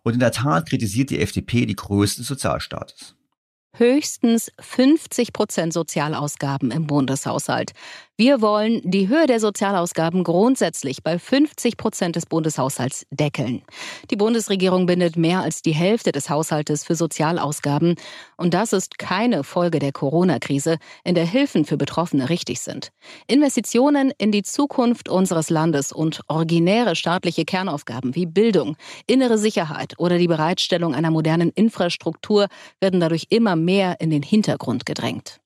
Speaker 3: Und in der Tat kritisiert die FDP die Größe des Sozialstaates
Speaker 2: höchstens 50 Prozent Sozialausgaben im Bundeshaushalt. Wir wollen die Höhe der Sozialausgaben grundsätzlich bei 50 Prozent des Bundeshaushalts deckeln. Die Bundesregierung bindet mehr als die Hälfte des Haushaltes für Sozialausgaben. Und das ist keine Folge der Corona-Krise, in der Hilfen für Betroffene richtig sind. Investitionen in die Zukunft unseres Landes und originäre staatliche Kernaufgaben wie Bildung, innere Sicherheit oder die Bereitstellung einer modernen Infrastruktur werden dadurch immer mehr in den Hintergrund gedrängt.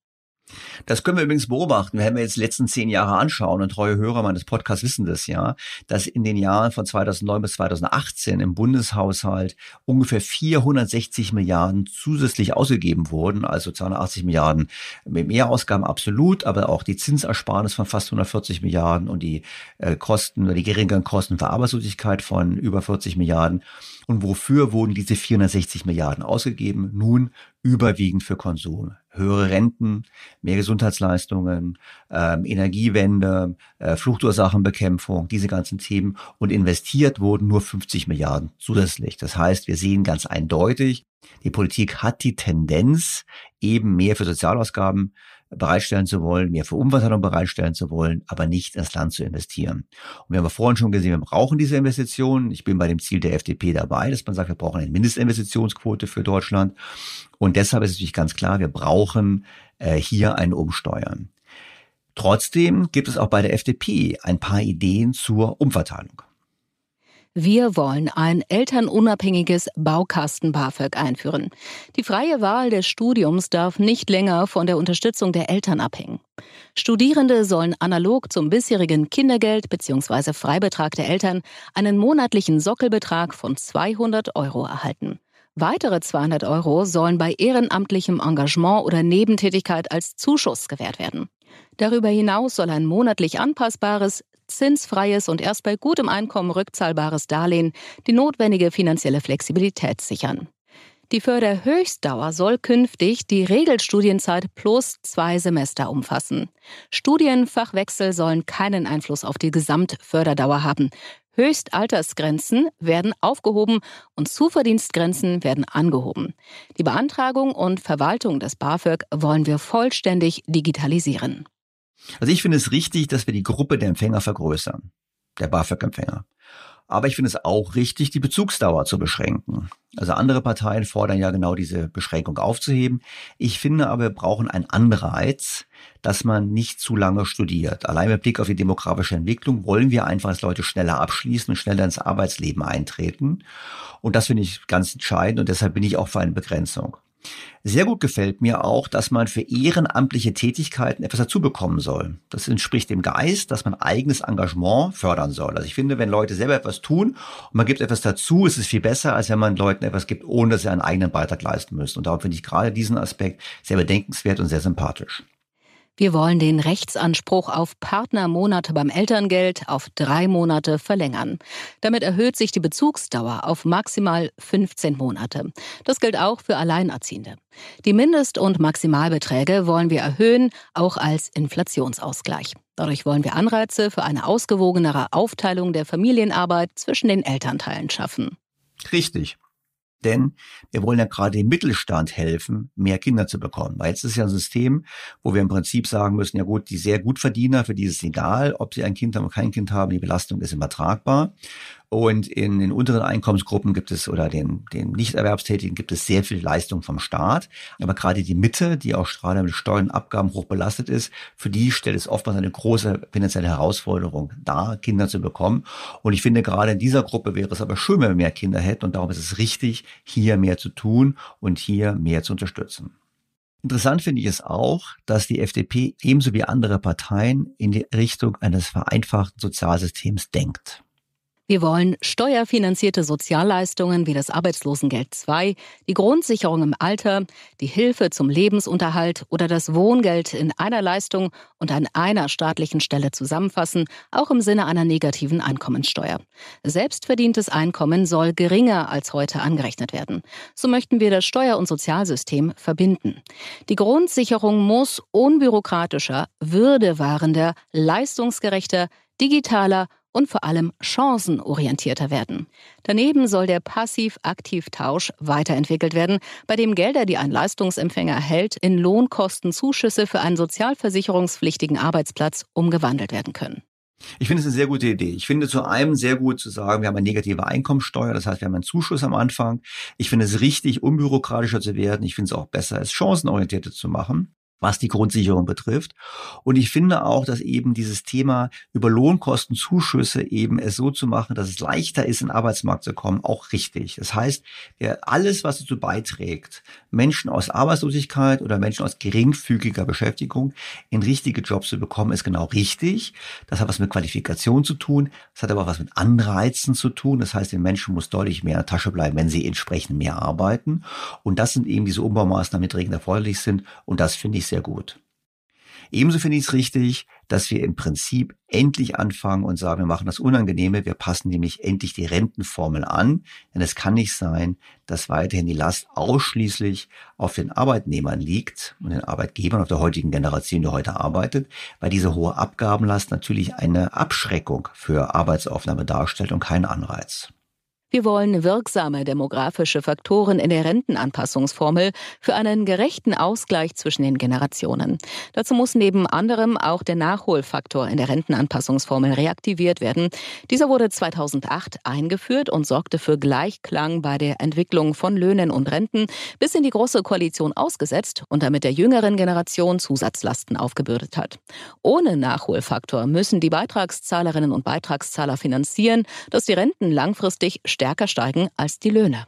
Speaker 3: Das können wir übrigens beobachten, wenn wir jetzt die letzten zehn Jahre anschauen und treue Hörer meines Podcasts wissen das ja, dass in den Jahren von 2009 bis 2018 im Bundeshaushalt ungefähr 460 Milliarden zusätzlich ausgegeben wurden, also 280 Milliarden mit Mehrausgaben absolut, aber auch die Zinsersparnis von fast 140 Milliarden und die äh, Kosten oder die geringeren Kosten für Arbeitslosigkeit von über 40 Milliarden. Und wofür wurden diese 460 Milliarden ausgegeben? Nun überwiegend für Konsum. Höhere Renten, mehr Gesundheitsleistungen, ähm, Energiewende, äh, Fluchtursachenbekämpfung, diese ganzen Themen. Und investiert wurden nur 50 Milliarden zusätzlich. Das heißt, wir sehen ganz eindeutig, die Politik hat die Tendenz, eben mehr für Sozialausgaben bereitstellen zu wollen, mehr für Umverteilung bereitstellen zu wollen, aber nicht ins Land zu investieren. Und wir haben vorhin schon gesehen, wir brauchen diese Investitionen. Ich bin bei dem Ziel der FDP dabei, dass man sagt, wir brauchen eine Mindestinvestitionsquote für Deutschland. Und deshalb ist natürlich ganz klar, wir brauchen äh, hier ein Umsteuern. Trotzdem gibt es auch bei der FDP ein paar Ideen zur Umverteilung.
Speaker 2: Wir wollen ein elternunabhängiges Baukasten-BAföG einführen. Die freie Wahl des Studiums darf nicht länger von der Unterstützung der Eltern abhängen. Studierende sollen analog zum bisherigen Kindergeld bzw. Freibetrag der Eltern einen monatlichen Sockelbetrag von 200 Euro erhalten. Weitere 200 Euro sollen bei ehrenamtlichem Engagement oder Nebentätigkeit als Zuschuss gewährt werden. Darüber hinaus soll ein monatlich anpassbares, zinsfreies und erst bei gutem Einkommen rückzahlbares Darlehen die notwendige finanzielle Flexibilität sichern. Die Förderhöchstdauer soll künftig die Regelstudienzeit plus zwei Semester umfassen. Studienfachwechsel sollen keinen Einfluss auf die Gesamtförderdauer haben. Höchstaltersgrenzen werden aufgehoben und Zuverdienstgrenzen werden angehoben. Die Beantragung und Verwaltung des BAföG wollen wir vollständig digitalisieren.
Speaker 3: Also ich finde es richtig, dass wir die Gruppe der Empfänger vergrößern, der BAföG-Empfänger. Aber ich finde es auch richtig, die Bezugsdauer zu beschränken. Also andere Parteien fordern ja genau diese Beschränkung aufzuheben. Ich finde aber, wir brauchen einen Anreiz, dass man nicht zu lange studiert. Allein mit Blick auf die demografische Entwicklung wollen wir einfach, dass Leute schneller abschließen und schneller ins Arbeitsleben eintreten. Und das finde ich ganz entscheidend und deshalb bin ich auch für eine Begrenzung. Sehr gut gefällt mir auch, dass man für ehrenamtliche Tätigkeiten etwas dazu bekommen soll. Das entspricht dem Geist, dass man eigenes Engagement fördern soll. Also ich finde, wenn Leute selber etwas tun und man gibt etwas dazu, ist es viel besser, als wenn man Leuten etwas gibt, ohne dass sie einen eigenen Beitrag leisten müssen. Und darum finde ich gerade diesen Aspekt sehr bedenkenswert und sehr sympathisch.
Speaker 2: Wir wollen den Rechtsanspruch auf Partnermonate beim Elterngeld auf drei Monate verlängern. Damit erhöht sich die Bezugsdauer auf maximal 15 Monate. Das gilt auch für Alleinerziehende. Die Mindest- und Maximalbeträge wollen wir erhöhen, auch als Inflationsausgleich. Dadurch wollen wir Anreize für eine ausgewogenere Aufteilung der Familienarbeit zwischen den Elternteilen schaffen.
Speaker 3: Richtig. Denn wir wollen ja gerade dem Mittelstand helfen, mehr Kinder zu bekommen. Weil jetzt ist ja ein System, wo wir im Prinzip sagen müssen, ja gut, die sehr gut Verdiener, für die ist es egal, ob sie ein Kind haben oder kein Kind haben, die Belastung ist übertragbar. Und in den unteren Einkommensgruppen gibt es oder den, den Nichterwerbstätigen gibt es sehr viel Leistung vom Staat. Aber gerade die Mitte, die auch gerade mit Steuern und Abgaben hoch belastet ist, für die stellt es oftmals eine große finanzielle Herausforderung dar, Kinder zu bekommen. Und ich finde, gerade in dieser Gruppe wäre es aber schön, wenn wir mehr Kinder hätten. Und darum ist es richtig, hier mehr zu tun und hier mehr zu unterstützen. Interessant finde ich es auch, dass die FDP ebenso wie andere Parteien in die Richtung eines vereinfachten Sozialsystems denkt.
Speaker 2: Wir wollen steuerfinanzierte Sozialleistungen wie das Arbeitslosengeld II, die Grundsicherung im Alter, die Hilfe zum Lebensunterhalt oder das Wohngeld in einer Leistung und an einer staatlichen Stelle zusammenfassen, auch im Sinne einer negativen Einkommensteuer. Selbstverdientes Einkommen soll geringer als heute angerechnet werden. So möchten wir das Steuer- und Sozialsystem verbinden. Die Grundsicherung muss unbürokratischer, würdewahrender, leistungsgerechter, digitaler und vor allem chancenorientierter werden. Daneben soll der Passiv-Aktiv-Tausch weiterentwickelt werden, bei dem Gelder, die ein Leistungsempfänger erhält, in Lohnkostenzuschüsse für einen sozialversicherungspflichtigen Arbeitsplatz umgewandelt werden können.
Speaker 3: Ich finde es eine sehr gute Idee. Ich finde zu einem sehr gut zu sagen, wir haben eine negative Einkommensteuer, das heißt, wir haben einen Zuschuss am Anfang. Ich finde es richtig, unbürokratischer zu werden. Ich finde es auch besser, es chancenorientierter zu machen was die Grundsicherung betrifft. Und ich finde auch, dass eben dieses Thema über Lohnkostenzuschüsse eben es so zu machen, dass es leichter ist, in den Arbeitsmarkt zu kommen, auch richtig. Das heißt, alles, was dazu beiträgt, Menschen aus Arbeitslosigkeit oder Menschen aus geringfügiger Beschäftigung in richtige Jobs zu bekommen, ist genau richtig. Das hat was mit Qualifikation zu tun. Das hat aber was mit Anreizen zu tun. Das heißt, den Menschen muss deutlich mehr in der Tasche bleiben, wenn sie entsprechend mehr arbeiten. Und das sind eben diese Umbaumaßnahmen, die dringend erforderlich sind. Und das finde ich sehr gut. Ebenso finde ich es richtig, dass wir im Prinzip endlich anfangen und sagen, wir machen das Unangenehme, wir passen nämlich endlich die Rentenformel an, denn es kann nicht sein, dass weiterhin die Last ausschließlich auf den Arbeitnehmern liegt und den Arbeitgebern, auf der heutigen Generation, die heute arbeitet, weil diese hohe Abgabenlast natürlich eine Abschreckung für Arbeitsaufnahme darstellt und keinen Anreiz.
Speaker 2: Wir wollen wirksame demografische Faktoren in der Rentenanpassungsformel für einen gerechten Ausgleich zwischen den Generationen. Dazu muss neben anderem auch der Nachholfaktor in der Rentenanpassungsformel reaktiviert werden. Dieser wurde 2008 eingeführt und sorgte für Gleichklang bei der Entwicklung von Löhnen und Renten, bis in die Große Koalition ausgesetzt und damit der jüngeren Generation Zusatzlasten aufgebürdet hat. Ohne Nachholfaktor müssen die Beitragszahlerinnen und Beitragszahler finanzieren, dass die Renten langfristig stärker steigen als die Löhne.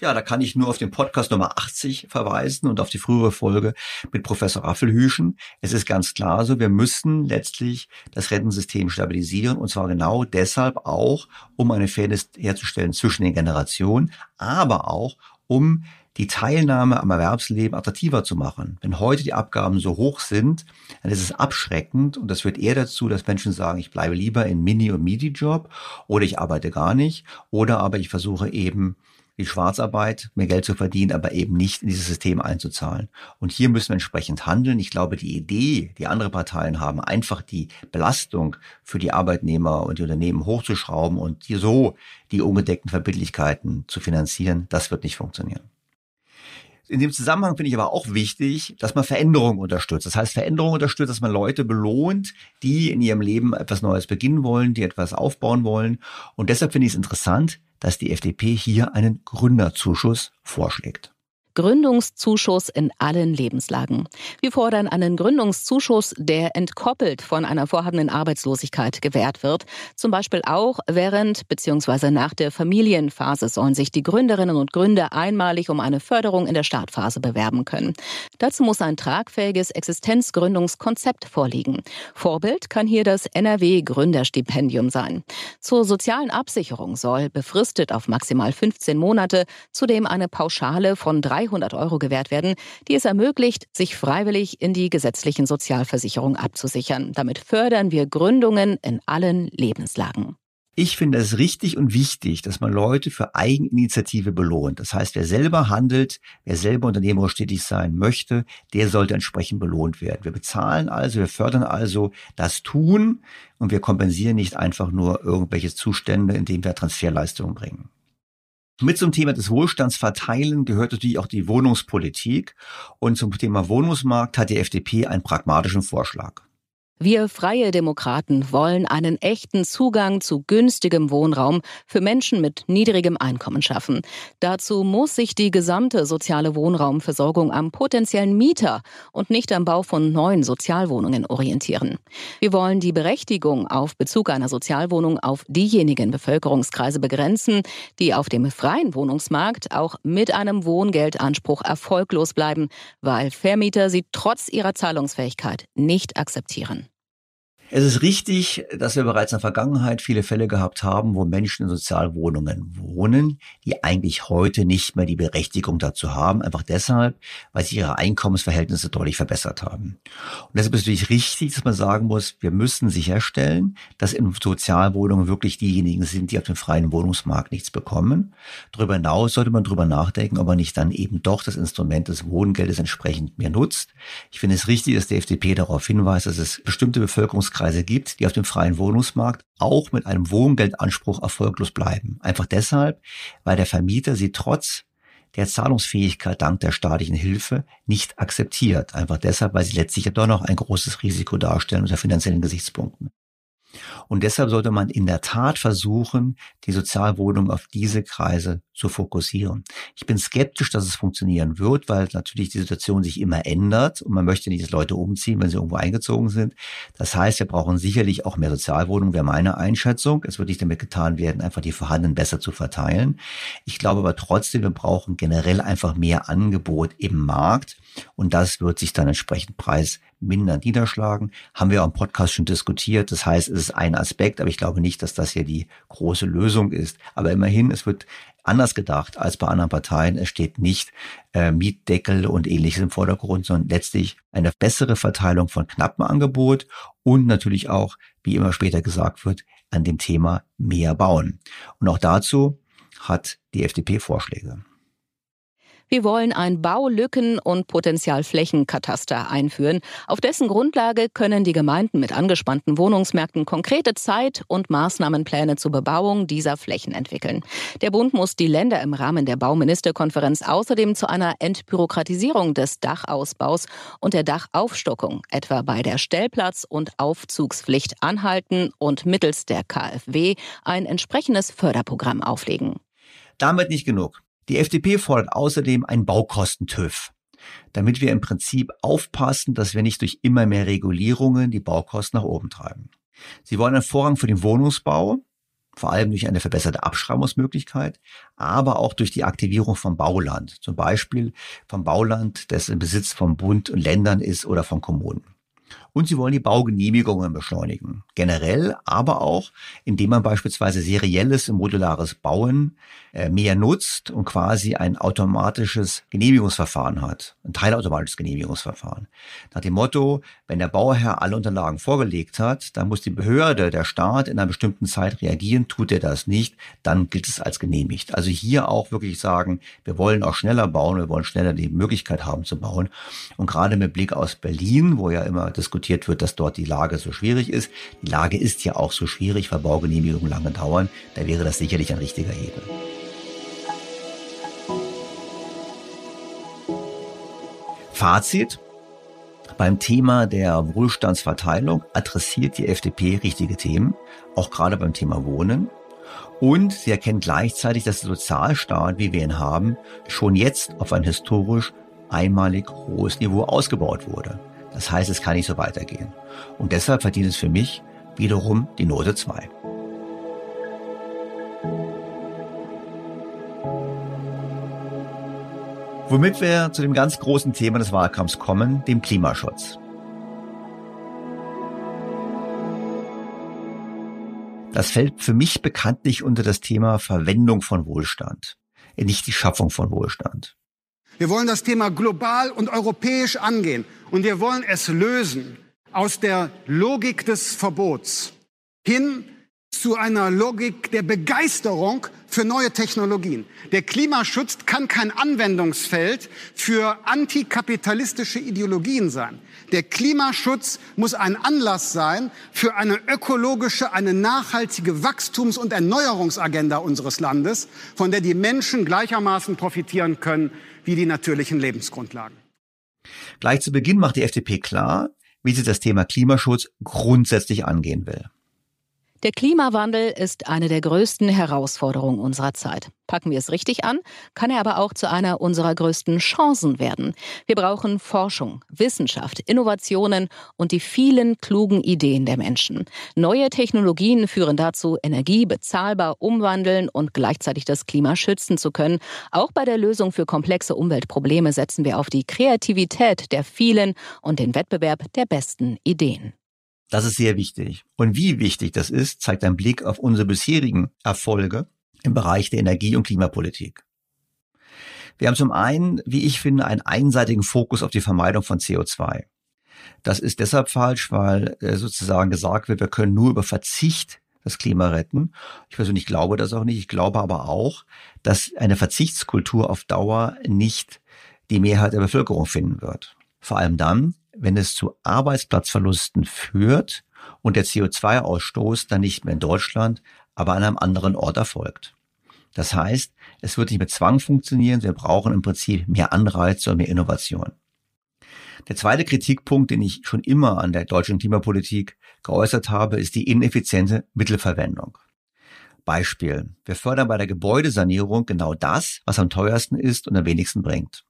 Speaker 3: Ja, da kann ich nur auf den Podcast Nummer 80 verweisen und auf die frühere Folge mit Professor Raffelhüschen. Es ist ganz klar so, wir müssen letztlich das Rentensystem stabilisieren und zwar genau deshalb auch, um eine Fairness herzustellen zwischen den Generationen, aber auch um die Teilnahme am Erwerbsleben attraktiver zu machen. Wenn heute die Abgaben so hoch sind, dann ist es abschreckend und das führt eher dazu, dass Menschen sagen, ich bleibe lieber in Mini- und Midi-Job oder ich arbeite gar nicht oder aber ich versuche eben die Schwarzarbeit, mehr Geld zu verdienen, aber eben nicht in dieses System einzuzahlen. Und hier müssen wir entsprechend handeln. Ich glaube, die Idee, die andere Parteien haben, einfach die Belastung für die Arbeitnehmer und die Unternehmen hochzuschrauben und so die ungedeckten Verbindlichkeiten zu finanzieren, das wird nicht funktionieren. In dem Zusammenhang finde ich aber auch wichtig, dass man Veränderungen unterstützt. Das heißt, Veränderungen unterstützt, dass man Leute belohnt, die in ihrem Leben etwas Neues beginnen wollen, die etwas aufbauen wollen. Und deshalb finde ich es interessant, dass die FDP hier einen Gründerzuschuss vorschlägt.
Speaker 2: Gründungszuschuss in allen Lebenslagen. Wir fordern einen Gründungszuschuss, der entkoppelt von einer vorhandenen Arbeitslosigkeit gewährt wird. Zum Beispiel auch während bzw. nach der Familienphase sollen sich die Gründerinnen und Gründer einmalig um eine Förderung in der Startphase bewerben können. Dazu muss ein tragfähiges Existenzgründungskonzept vorliegen. Vorbild kann hier das NRW Gründerstipendium sein. Zur sozialen Absicherung soll befristet auf maximal 15 Monate zudem eine Pauschale von 3 300 Euro gewährt werden, die es ermöglicht, sich freiwillig in die gesetzlichen Sozialversicherungen abzusichern. Damit fördern wir Gründungen in allen Lebenslagen.
Speaker 3: Ich finde es richtig und wichtig, dass man Leute für Eigeninitiative belohnt. Das heißt, wer selber handelt, wer selber unternehmerisch tätig sein möchte, der sollte entsprechend belohnt werden. Wir bezahlen also, wir fördern also das Tun und wir kompensieren nicht einfach nur irgendwelche Zustände, indem wir Transferleistungen bringen. Mit zum Thema des Wohlstandsverteilen gehört natürlich auch die Wohnungspolitik. Und zum Thema Wohnungsmarkt hat die FDP einen pragmatischen Vorschlag.
Speaker 2: Wir freie Demokraten wollen einen echten Zugang zu günstigem Wohnraum für Menschen mit niedrigem Einkommen schaffen. Dazu muss sich die gesamte soziale Wohnraumversorgung am potenziellen Mieter und nicht am Bau von neuen Sozialwohnungen orientieren. Wir wollen die Berechtigung auf Bezug einer Sozialwohnung auf diejenigen Bevölkerungskreise begrenzen, die auf dem freien Wohnungsmarkt auch mit einem Wohngeldanspruch erfolglos bleiben, weil Vermieter sie trotz ihrer Zahlungsfähigkeit nicht akzeptieren.
Speaker 3: Es ist richtig, dass wir bereits in der Vergangenheit viele Fälle gehabt haben, wo Menschen in Sozialwohnungen wohnen, die eigentlich heute nicht mehr die Berechtigung dazu haben, einfach deshalb, weil sich ihre Einkommensverhältnisse deutlich verbessert haben. Und deshalb ist es natürlich richtig, dass man sagen muss, wir müssen sicherstellen, dass in Sozialwohnungen wirklich diejenigen sind, die auf dem freien Wohnungsmarkt nichts bekommen. Darüber hinaus sollte man darüber nachdenken, ob man nicht dann eben doch das Instrument des Wohngeldes entsprechend mehr nutzt. Ich finde es richtig, dass die FDP darauf hinweist, dass es bestimmte Bevölkerungs Bevölkerungskreise gibt, die auf dem freien Wohnungsmarkt auch mit einem Wohngeldanspruch erfolglos bleiben. Einfach deshalb, weil der Vermieter sie trotz der Zahlungsfähigkeit dank der staatlichen Hilfe nicht akzeptiert. Einfach deshalb, weil sie letztlich ja doch noch ein großes Risiko darstellen unter finanziellen Gesichtspunkten. Und deshalb sollte man in der Tat versuchen, die Sozialwohnung auf diese Kreise zu fokussieren. Ich bin skeptisch, dass es funktionieren wird, weil natürlich die Situation sich immer ändert und man möchte nicht, dass Leute umziehen, wenn sie irgendwo eingezogen sind. Das heißt, wir brauchen sicherlich auch mehr Sozialwohnungen, wäre meine Einschätzung. Es wird nicht damit getan werden, einfach die vorhandenen besser zu verteilen. Ich glaube aber trotzdem, wir brauchen generell einfach mehr Angebot im Markt und das wird sich dann entsprechend preisminder niederschlagen. Haben wir auch im Podcast schon diskutiert. Das heißt, es ist ein Aspekt, aber ich glaube nicht, dass das hier die große Lösung ist. Aber immerhin, es wird anders gedacht als bei anderen Parteien. Es steht nicht äh, Mietdeckel und ähnliches im Vordergrund, sondern letztlich eine bessere Verteilung von knappem Angebot und natürlich auch, wie immer später gesagt wird, an dem Thema mehr bauen. Und auch dazu hat die FDP Vorschläge.
Speaker 2: Wir wollen ein Baulücken- und Potenzialflächenkataster einführen. Auf dessen Grundlage können die Gemeinden mit angespannten Wohnungsmärkten konkrete Zeit- und Maßnahmenpläne zur Bebauung dieser Flächen entwickeln. Der Bund muss die Länder im Rahmen der Bauministerkonferenz außerdem zu einer Entbürokratisierung des Dachausbaus und der Dachaufstockung, etwa bei der Stellplatz- und Aufzugspflicht anhalten und mittels der KfW ein entsprechendes Förderprogramm auflegen.
Speaker 3: Damit nicht genug. Die FDP fordert außerdem einen Baukosten-TÜV, damit wir im Prinzip aufpassen, dass wir nicht durch immer mehr Regulierungen die Baukosten nach oben treiben. Sie wollen einen Vorrang für den Wohnungsbau, vor allem durch eine verbesserte Abschreibungsmöglichkeit, aber auch durch die Aktivierung von Bauland, zum Beispiel vom Bauland, das im Besitz von Bund und Ländern ist oder von Kommunen. Und sie wollen die Baugenehmigungen beschleunigen. Generell, aber auch, indem man beispielsweise serielles und modulares Bauen äh, mehr nutzt und quasi ein automatisches Genehmigungsverfahren hat. Ein teilautomatisches Genehmigungsverfahren. Nach dem Motto, wenn der Bauherr alle Unterlagen vorgelegt hat, dann muss die Behörde, der Staat in einer bestimmten Zeit reagieren. Tut er das nicht, dann gilt es als genehmigt. Also hier auch wirklich sagen, wir wollen auch schneller bauen, wir wollen schneller die Möglichkeit haben zu bauen. Und gerade mit Blick aus Berlin, wo ja immer diskutiert diskutiert wird, dass dort die Lage so schwierig ist. Die Lage ist ja auch so schwierig, weil Baugenehmigungen lange dauern. Da wäre das sicherlich ein richtiger Hebel. Fazit. Beim Thema der Wohlstandsverteilung adressiert die FDP richtige Themen, auch gerade beim Thema Wohnen. Und sie erkennt gleichzeitig, dass der Sozialstaat, wie wir ihn haben, schon jetzt auf ein historisch einmalig hohes Niveau ausgebaut wurde. Das heißt, es kann nicht so weitergehen. Und deshalb verdient es für mich wiederum die Note 2. Womit wir zu dem ganz großen Thema des Wahlkampfs kommen, dem Klimaschutz. Das fällt für mich bekanntlich unter das Thema Verwendung von Wohlstand, nicht die Schaffung von Wohlstand.
Speaker 4: Wir wollen das Thema global und europäisch angehen. Und wir wollen es lösen aus der Logik des Verbots hin zu einer Logik der Begeisterung für neue Technologien. Der Klimaschutz kann kein Anwendungsfeld für antikapitalistische Ideologien sein. Der Klimaschutz muss ein Anlass sein für eine ökologische, eine nachhaltige Wachstums- und Erneuerungsagenda unseres Landes, von der die Menschen gleichermaßen profitieren können wie die natürlichen Lebensgrundlagen.
Speaker 3: Gleich zu Beginn macht die FDP klar, wie sie das Thema Klimaschutz grundsätzlich angehen will.
Speaker 2: Der Klimawandel ist eine der größten Herausforderungen unserer Zeit. Packen wir es richtig an, kann er aber auch zu einer unserer größten Chancen werden. Wir brauchen Forschung, Wissenschaft, Innovationen und die vielen klugen Ideen der Menschen. Neue Technologien führen dazu, Energie bezahlbar umwandeln und gleichzeitig das Klima schützen zu können. Auch bei der Lösung für komplexe Umweltprobleme setzen wir auf die Kreativität der vielen und den Wettbewerb der besten Ideen.
Speaker 3: Das ist sehr wichtig. Und wie wichtig das ist, zeigt ein Blick auf unsere bisherigen Erfolge im Bereich der Energie- und Klimapolitik. Wir haben zum einen, wie ich finde, einen einseitigen Fokus auf die Vermeidung von CO2. Das ist deshalb falsch, weil äh, sozusagen gesagt wird, wir können nur über Verzicht das Klima retten. Ich persönlich glaube das auch nicht. Ich glaube aber auch, dass eine Verzichtskultur auf Dauer nicht die Mehrheit der Bevölkerung finden wird. Vor allem dann, wenn es zu Arbeitsplatzverlusten führt und der CO2-Ausstoß dann nicht mehr in Deutschland, aber an einem anderen Ort erfolgt. Das heißt, es wird nicht mit Zwang funktionieren, wir brauchen im Prinzip mehr Anreize und mehr Innovation. Der zweite Kritikpunkt, den ich schon immer an der deutschen Klimapolitik geäußert habe, ist die ineffiziente Mittelverwendung. Beispiel. Wir fördern bei der Gebäudesanierung genau das, was am teuersten ist und am wenigsten bringt.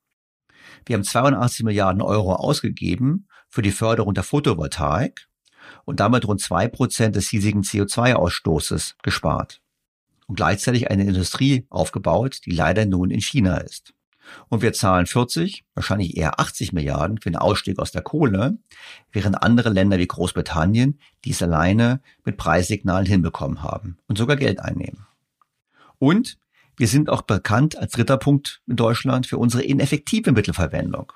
Speaker 3: Wir haben 82 Milliarden Euro ausgegeben für die Förderung der Photovoltaik und damit rund zwei Prozent des hiesigen CO2-Ausstoßes gespart. Und gleichzeitig eine Industrie aufgebaut, die leider nun in China ist. Und wir zahlen 40, wahrscheinlich eher 80 Milliarden für den Ausstieg aus der Kohle, während andere Länder wie Großbritannien dies alleine mit Preissignalen hinbekommen haben und sogar Geld einnehmen. Und wir sind auch bekannt als dritter Punkt in Deutschland für unsere ineffektive Mittelverwendung.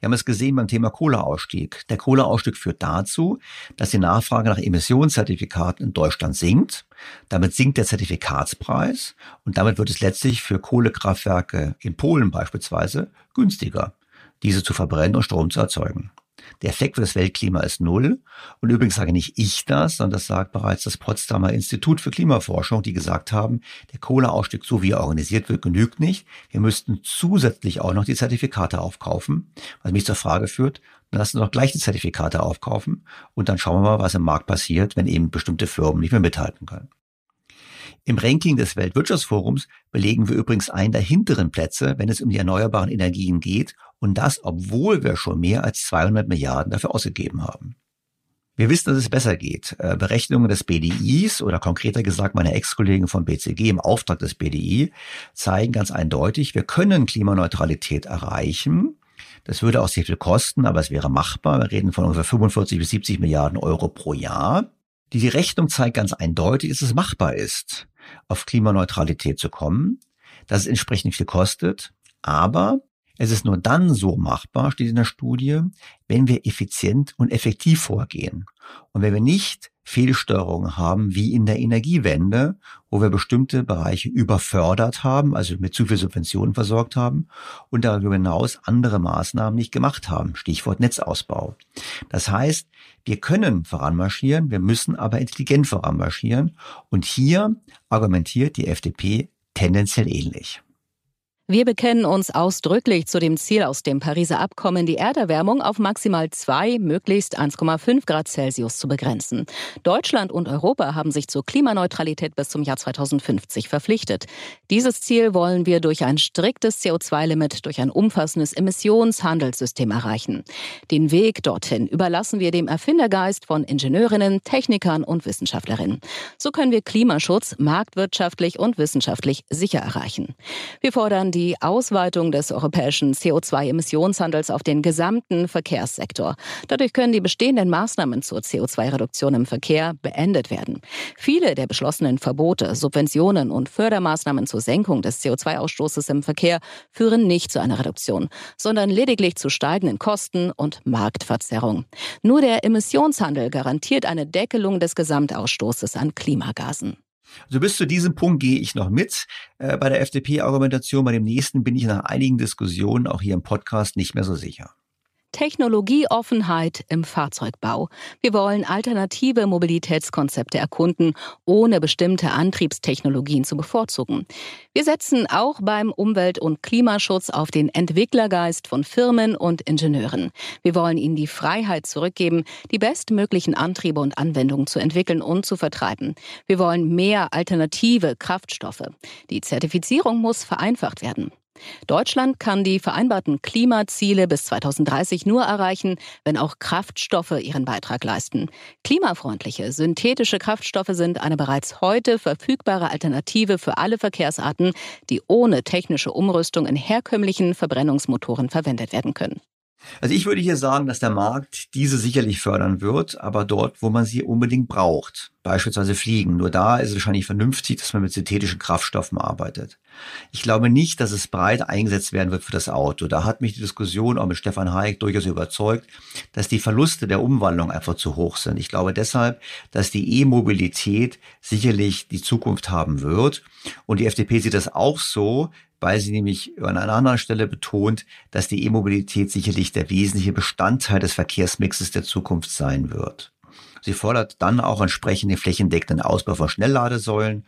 Speaker 3: Wir haben es gesehen beim Thema Kohleausstieg. Der Kohleausstieg führt dazu, dass die Nachfrage nach Emissionszertifikaten in Deutschland sinkt. Damit sinkt der Zertifikatspreis und damit wird es letztlich für Kohlekraftwerke in Polen beispielsweise günstiger, diese zu verbrennen und Strom zu erzeugen. Der Effekt für das Weltklima ist null. Und übrigens sage nicht ich das, sondern das sagt bereits das Potsdamer Institut für Klimaforschung, die gesagt haben, der Kohleausstieg, so wie er organisiert wird, genügt nicht. Wir müssten zusätzlich auch noch die Zertifikate aufkaufen, was mich zur Frage führt, dann lassen wir doch gleich die Zertifikate aufkaufen und dann schauen wir mal, was im Markt passiert, wenn eben bestimmte Firmen nicht mehr mithalten können. Im Ranking des Weltwirtschaftsforums belegen wir übrigens einen der hinteren Plätze, wenn es um die erneuerbaren Energien geht. Und das, obwohl wir schon mehr als 200 Milliarden dafür ausgegeben haben. Wir wissen, dass es besser geht. Äh, Berechnungen des BDIs oder konkreter gesagt meine Ex-Kollegen vom BCG im Auftrag des BDI zeigen ganz eindeutig, wir können Klimaneutralität erreichen. Das würde auch sehr viel kosten, aber es wäre machbar. Wir reden von ungefähr 45 bis 70 Milliarden Euro pro Jahr. Die Rechnung zeigt ganz eindeutig, dass es machbar ist auf Klimaneutralität zu kommen, dass es entsprechend viel kostet, aber es ist nur dann so machbar, steht in der Studie, wenn wir effizient und effektiv vorgehen. Und wenn wir nicht Fehlstörungen haben, wie in der Energiewende, wo wir bestimmte Bereiche überfördert haben, also mit zu viel Subventionen versorgt haben und darüber hinaus andere Maßnahmen nicht gemacht haben. Stichwort Netzausbau. Das heißt, wir können voranmarschieren, wir müssen aber intelligent voranmarschieren. Und hier argumentiert die FDP tendenziell ähnlich.
Speaker 2: Wir bekennen uns ausdrücklich zu dem Ziel aus dem Pariser Abkommen, die Erderwärmung auf maximal zwei, möglichst 1,5 Grad Celsius zu begrenzen. Deutschland und Europa haben sich zur Klimaneutralität bis zum Jahr 2050 verpflichtet. Dieses Ziel wollen wir durch ein striktes CO2-Limit, durch ein umfassendes Emissionshandelssystem erreichen. Den Weg dorthin überlassen wir dem Erfindergeist von Ingenieurinnen, Technikern und Wissenschaftlerinnen. So können wir Klimaschutz marktwirtschaftlich und wissenschaftlich sicher erreichen. Wir fordern die Ausweitung des europäischen CO2-Emissionshandels auf den gesamten Verkehrssektor. Dadurch können die bestehenden Maßnahmen zur CO2-Reduktion im Verkehr beendet werden. Viele der beschlossenen Verbote, Subventionen und Fördermaßnahmen zur Senkung des CO2-Ausstoßes im Verkehr führen nicht zu einer Reduktion, sondern lediglich zu steigenden Kosten und Marktverzerrung. Nur der Emissionshandel garantiert eine Deckelung des Gesamtausstoßes an Klimagasen.
Speaker 3: Also bis zu diesem Punkt gehe ich noch mit äh, bei der FDP-Argumentation. Bei dem nächsten bin ich nach einigen Diskussionen auch hier im Podcast nicht mehr so sicher.
Speaker 2: Technologieoffenheit im Fahrzeugbau. Wir wollen alternative Mobilitätskonzepte erkunden, ohne bestimmte Antriebstechnologien zu bevorzugen. Wir setzen auch beim Umwelt- und Klimaschutz auf den Entwicklergeist von Firmen und Ingenieuren. Wir wollen ihnen die Freiheit zurückgeben, die bestmöglichen Antriebe und Anwendungen zu entwickeln und zu vertreiben. Wir wollen mehr alternative Kraftstoffe. Die Zertifizierung muss vereinfacht werden. Deutschland kann die vereinbarten Klimaziele bis 2030 nur erreichen, wenn auch Kraftstoffe ihren Beitrag leisten. Klimafreundliche, synthetische Kraftstoffe sind eine bereits heute verfügbare Alternative für alle Verkehrsarten, die ohne technische Umrüstung in herkömmlichen Verbrennungsmotoren verwendet werden können.
Speaker 3: Also ich würde hier sagen, dass der Markt diese sicherlich fördern wird, aber dort, wo man sie unbedingt braucht. Beispielsweise Fliegen. Nur da ist es wahrscheinlich vernünftig, dass man mit synthetischen Kraftstoffen arbeitet. Ich glaube nicht, dass es breit eingesetzt werden wird für das Auto. Da hat mich die Diskussion auch mit Stefan Hayek durchaus überzeugt, dass die Verluste der Umwandlung einfach zu hoch sind. Ich glaube deshalb, dass die E-Mobilität sicherlich die Zukunft haben wird. Und die FDP sieht das auch so, weil sie nämlich an einer anderen Stelle betont, dass die E-Mobilität sicherlich der wesentliche Bestandteil des Verkehrsmixes der Zukunft sein wird. Sie fordert dann auch entsprechend den flächendeckenden Ausbau von Schnellladesäulen.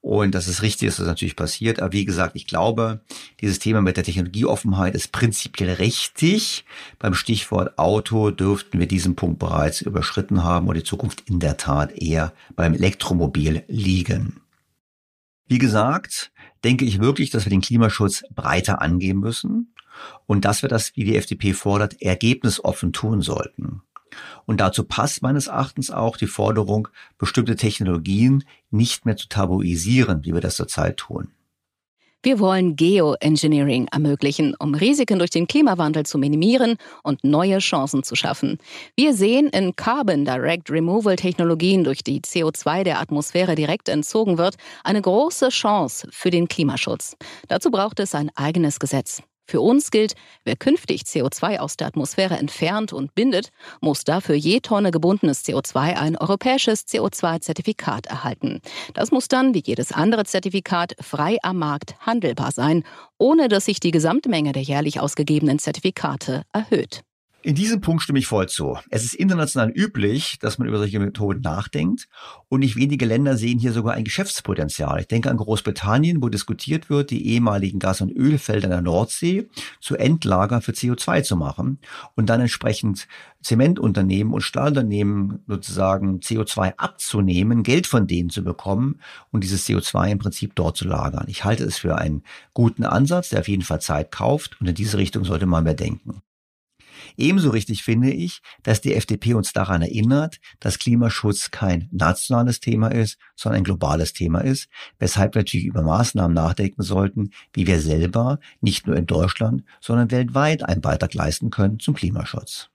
Speaker 3: Und das ist richtig, dass das natürlich passiert. Aber wie gesagt, ich glaube, dieses Thema mit der Technologieoffenheit ist prinzipiell richtig. Beim Stichwort Auto dürften wir diesen Punkt bereits überschritten haben und die Zukunft in der Tat eher beim Elektromobil liegen. Wie gesagt, denke ich wirklich, dass wir den Klimaschutz breiter angehen müssen und dass wir das, wie die FDP fordert, ergebnisoffen tun sollten. Und dazu passt meines Erachtens auch die Forderung, bestimmte Technologien nicht mehr zu tabuisieren, wie wir das zurzeit tun.
Speaker 2: Wir wollen Geoengineering ermöglichen, um Risiken durch den Klimawandel zu minimieren und neue Chancen zu schaffen. Wir sehen in Carbon Direct Removal Technologien, durch die CO2 der Atmosphäre direkt entzogen wird, eine große Chance für den Klimaschutz. Dazu braucht es ein eigenes Gesetz. Für uns gilt, wer künftig CO2 aus der Atmosphäre entfernt und bindet, muss dafür je Tonne gebundenes CO2 ein europäisches CO2-Zertifikat erhalten. Das muss dann, wie jedes andere Zertifikat, frei am Markt handelbar sein, ohne dass sich die Gesamtmenge der jährlich ausgegebenen Zertifikate erhöht.
Speaker 3: In diesem Punkt stimme ich voll zu. Es ist international üblich, dass man über solche Methoden nachdenkt und nicht wenige Länder sehen hier sogar ein Geschäftspotenzial. Ich denke an Großbritannien, wo diskutiert wird, die ehemaligen Gas- und Ölfelder in der Nordsee zu Endlager für CO2 zu machen und dann entsprechend Zementunternehmen und Stahlunternehmen sozusagen CO2 abzunehmen, Geld von denen zu bekommen und dieses CO2 im Prinzip dort zu lagern. Ich halte es für einen guten Ansatz, der auf jeden Fall Zeit kauft und in diese Richtung sollte man mehr denken. Ebenso richtig finde ich, dass die FDP uns daran erinnert, dass Klimaschutz kein nationales Thema ist, sondern ein globales Thema ist, weshalb wir natürlich über Maßnahmen nachdenken sollten, wie wir selber nicht nur in Deutschland, sondern weltweit einen Beitrag leisten können zum Klimaschutz.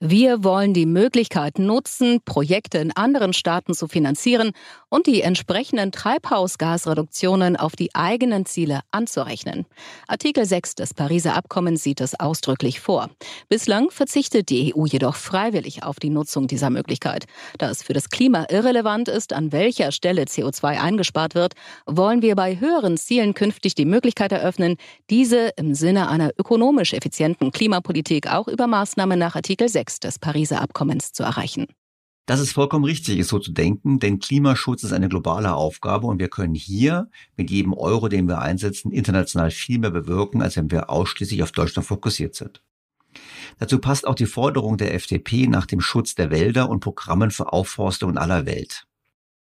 Speaker 2: Wir wollen die Möglichkeit nutzen, Projekte in anderen Staaten zu finanzieren und die entsprechenden Treibhausgasreduktionen auf die eigenen Ziele anzurechnen. Artikel 6 des Pariser Abkommens sieht es ausdrücklich vor. Bislang verzichtet die EU jedoch freiwillig auf die Nutzung dieser Möglichkeit. Da es für das Klima irrelevant ist, an welcher Stelle CO2 eingespart wird, wollen wir bei höheren Zielen künftig die Möglichkeit eröffnen, diese im Sinne einer ökonomisch effizienten Klimapolitik auch über Maßnahmen nach Artikel 6 6 des Pariser Abkommens zu erreichen.
Speaker 3: Das ist vollkommen richtig, ist so zu denken, denn Klimaschutz ist eine globale Aufgabe und wir können hier mit jedem Euro, den wir einsetzen, international viel mehr bewirken, als wenn wir ausschließlich auf Deutschland fokussiert sind. Dazu passt auch die Forderung der FDP nach dem Schutz der Wälder und Programmen für Aufforstung in aller Welt.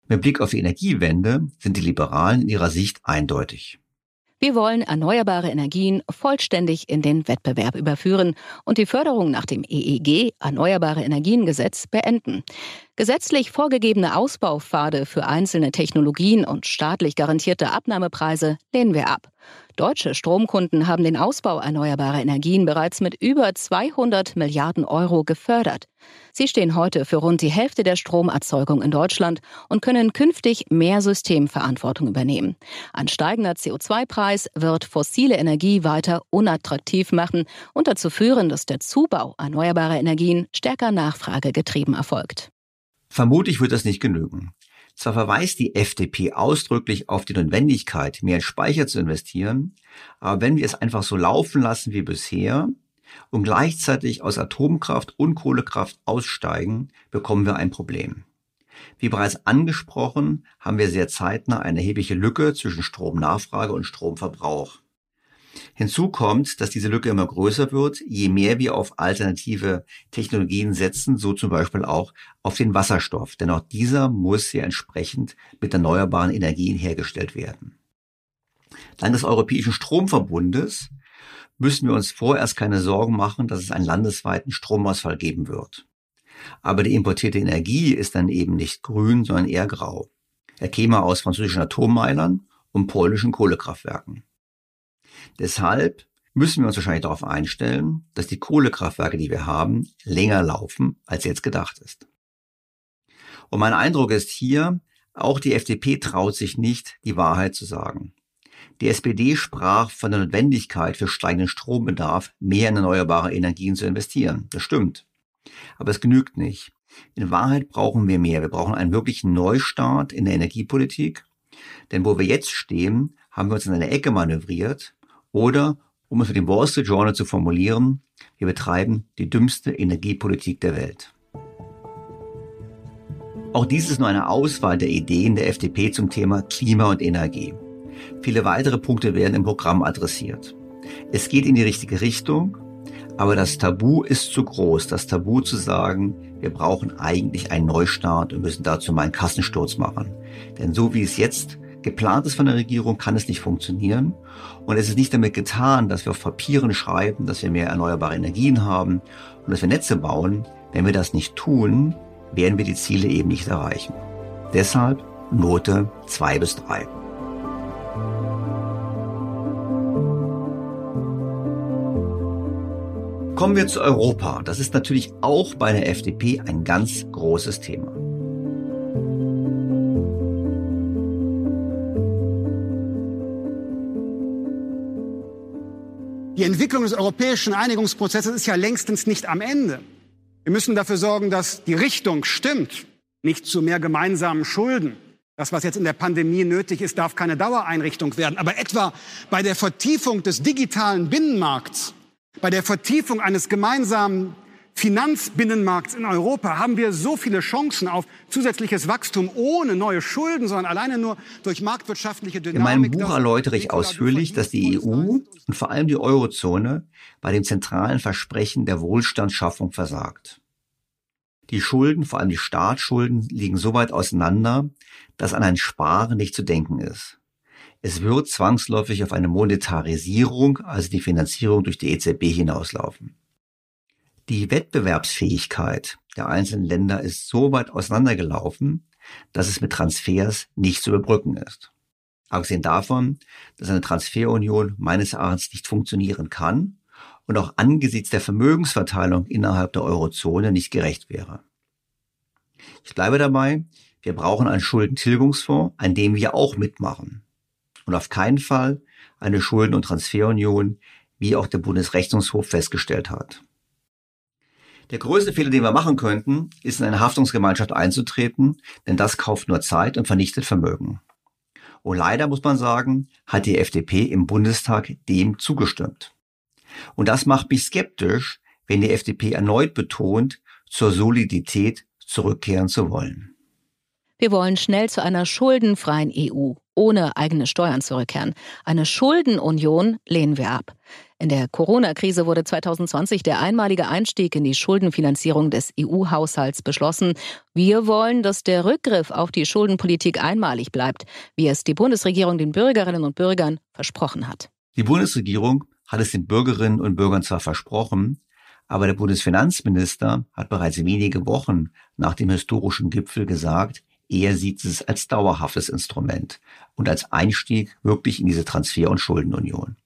Speaker 3: Mit Blick auf die Energiewende sind die Liberalen in ihrer Sicht eindeutig.
Speaker 2: Wir wollen erneuerbare Energien vollständig in den Wettbewerb überführen und die Förderung nach dem EEG Erneuerbare Energiengesetz beenden. Gesetzlich vorgegebene Ausbaupfade für einzelne Technologien und staatlich garantierte Abnahmepreise lehnen wir ab. Deutsche Stromkunden haben den Ausbau erneuerbarer Energien bereits mit über 200 Milliarden Euro gefördert. Sie stehen heute für rund die Hälfte der Stromerzeugung in Deutschland und können künftig mehr Systemverantwortung übernehmen. Ein steigender CO2-Preis wird fossile Energie weiter unattraktiv machen und dazu führen, dass der Zubau erneuerbarer Energien stärker nachfragegetrieben erfolgt.
Speaker 3: Vermutlich wird das nicht genügen. Zwar verweist die FDP ausdrücklich auf die Notwendigkeit, mehr in Speicher zu investieren, aber wenn wir es einfach so laufen lassen wie bisher, und gleichzeitig aus Atomkraft und Kohlekraft aussteigen, bekommen wir ein Problem. Wie bereits angesprochen, haben wir sehr zeitnah eine erhebliche Lücke zwischen Stromnachfrage und Stromverbrauch. Hinzu kommt, dass diese Lücke immer größer wird, je mehr wir auf alternative Technologien setzen, so zum Beispiel auch auf den Wasserstoff, denn auch dieser muss ja entsprechend mit erneuerbaren Energien hergestellt werden. Dank des Europäischen Stromverbundes müssen wir uns vorerst keine Sorgen machen, dass es einen landesweiten Stromausfall geben wird. Aber die importierte Energie ist dann eben nicht grün, sondern eher grau. Er käme aus französischen Atommeilern und polnischen Kohlekraftwerken. Deshalb müssen wir uns wahrscheinlich darauf einstellen, dass die Kohlekraftwerke, die wir haben, länger laufen, als jetzt gedacht ist. Und mein Eindruck ist hier, auch die FDP traut sich nicht, die Wahrheit zu sagen. Die SPD sprach von der Notwendigkeit für steigenden Strombedarf mehr in erneuerbare Energien zu investieren. Das stimmt. Aber es genügt nicht. In Wahrheit brauchen wir mehr. Wir brauchen einen wirklichen Neustart in der Energiepolitik. Denn wo wir jetzt stehen, haben wir uns in eine Ecke manövriert oder, um es mit dem Wall Street Journal zu formulieren, wir betreiben die dümmste Energiepolitik der Welt. Auch dies ist nur eine Auswahl der Ideen der FDP zum Thema Klima und Energie. Viele weitere Punkte werden im Programm adressiert. Es geht in die richtige Richtung, aber das Tabu ist zu groß. Das Tabu zu sagen, wir brauchen eigentlich einen Neustart und müssen dazu mal einen Kassensturz machen. Denn so wie es jetzt geplant ist von der Regierung, kann es nicht funktionieren. Und es ist nicht damit getan, dass wir auf Papieren schreiben, dass wir mehr erneuerbare Energien haben und dass wir Netze bauen. Wenn wir das nicht tun, werden wir die Ziele eben nicht erreichen. Deshalb Note zwei bis drei. Kommen wir zu Europa. Das ist natürlich auch bei der FDP ein ganz großes Thema.
Speaker 4: Entwicklung des europäischen Einigungsprozesses ist ja längstens nicht am Ende. Wir müssen dafür sorgen, dass die Richtung stimmt, nicht zu mehr gemeinsamen Schulden. Das, was jetzt in der Pandemie nötig ist, darf keine Dauereinrichtung werden. Aber etwa bei der Vertiefung des digitalen Binnenmarkts bei der Vertiefung eines gemeinsamen Finanzbinnenmarkts in Europa haben wir so viele Chancen auf zusätzliches Wachstum ohne neue Schulden, sondern alleine nur durch marktwirtschaftliche Dynamik.
Speaker 3: In meinem Buch erläutere ich ausführlich, dass die EU und vor allem die Eurozone bei dem zentralen Versprechen der Wohlstandsschaffung versagt. Die Schulden, vor allem die Staatsschulden, liegen so weit auseinander, dass an ein Sparen nicht zu denken ist. Es wird zwangsläufig auf eine Monetarisierung, also die Finanzierung durch die EZB hinauslaufen. Die Wettbewerbsfähigkeit der einzelnen Länder ist so weit auseinandergelaufen, dass es mit Transfers nicht zu überbrücken ist. Abgesehen davon, dass eine Transferunion meines Erachtens nicht funktionieren kann und auch angesichts der Vermögensverteilung innerhalb der Eurozone nicht gerecht wäre. Ich bleibe dabei, wir brauchen einen Schuldentilgungsfonds, an dem wir auch mitmachen und auf keinen Fall eine Schulden- und Transferunion, wie auch der Bundesrechnungshof festgestellt hat. Der größte Fehler, den wir machen könnten, ist in eine Haftungsgemeinschaft einzutreten, denn das kauft nur Zeit und vernichtet Vermögen. Und leider muss man sagen, hat die FDP im Bundestag dem zugestimmt. Und das macht mich skeptisch, wenn die FDP erneut betont, zur Solidität zurückkehren zu wollen.
Speaker 2: Wir wollen schnell zu einer schuldenfreien EU ohne eigene Steuern zurückkehren. Eine Schuldenunion lehnen wir ab. In der Corona-Krise wurde 2020 der einmalige Einstieg in die Schuldenfinanzierung des EU-Haushalts beschlossen. Wir wollen, dass der Rückgriff auf die Schuldenpolitik einmalig bleibt, wie es die Bundesregierung den Bürgerinnen und Bürgern versprochen hat.
Speaker 3: Die Bundesregierung hat es den Bürgerinnen und Bürgern zwar versprochen, aber der Bundesfinanzminister hat bereits wenige Wochen nach dem historischen Gipfel gesagt, er sieht es als dauerhaftes Instrument und als Einstieg wirklich in diese Transfer- und Schuldenunion.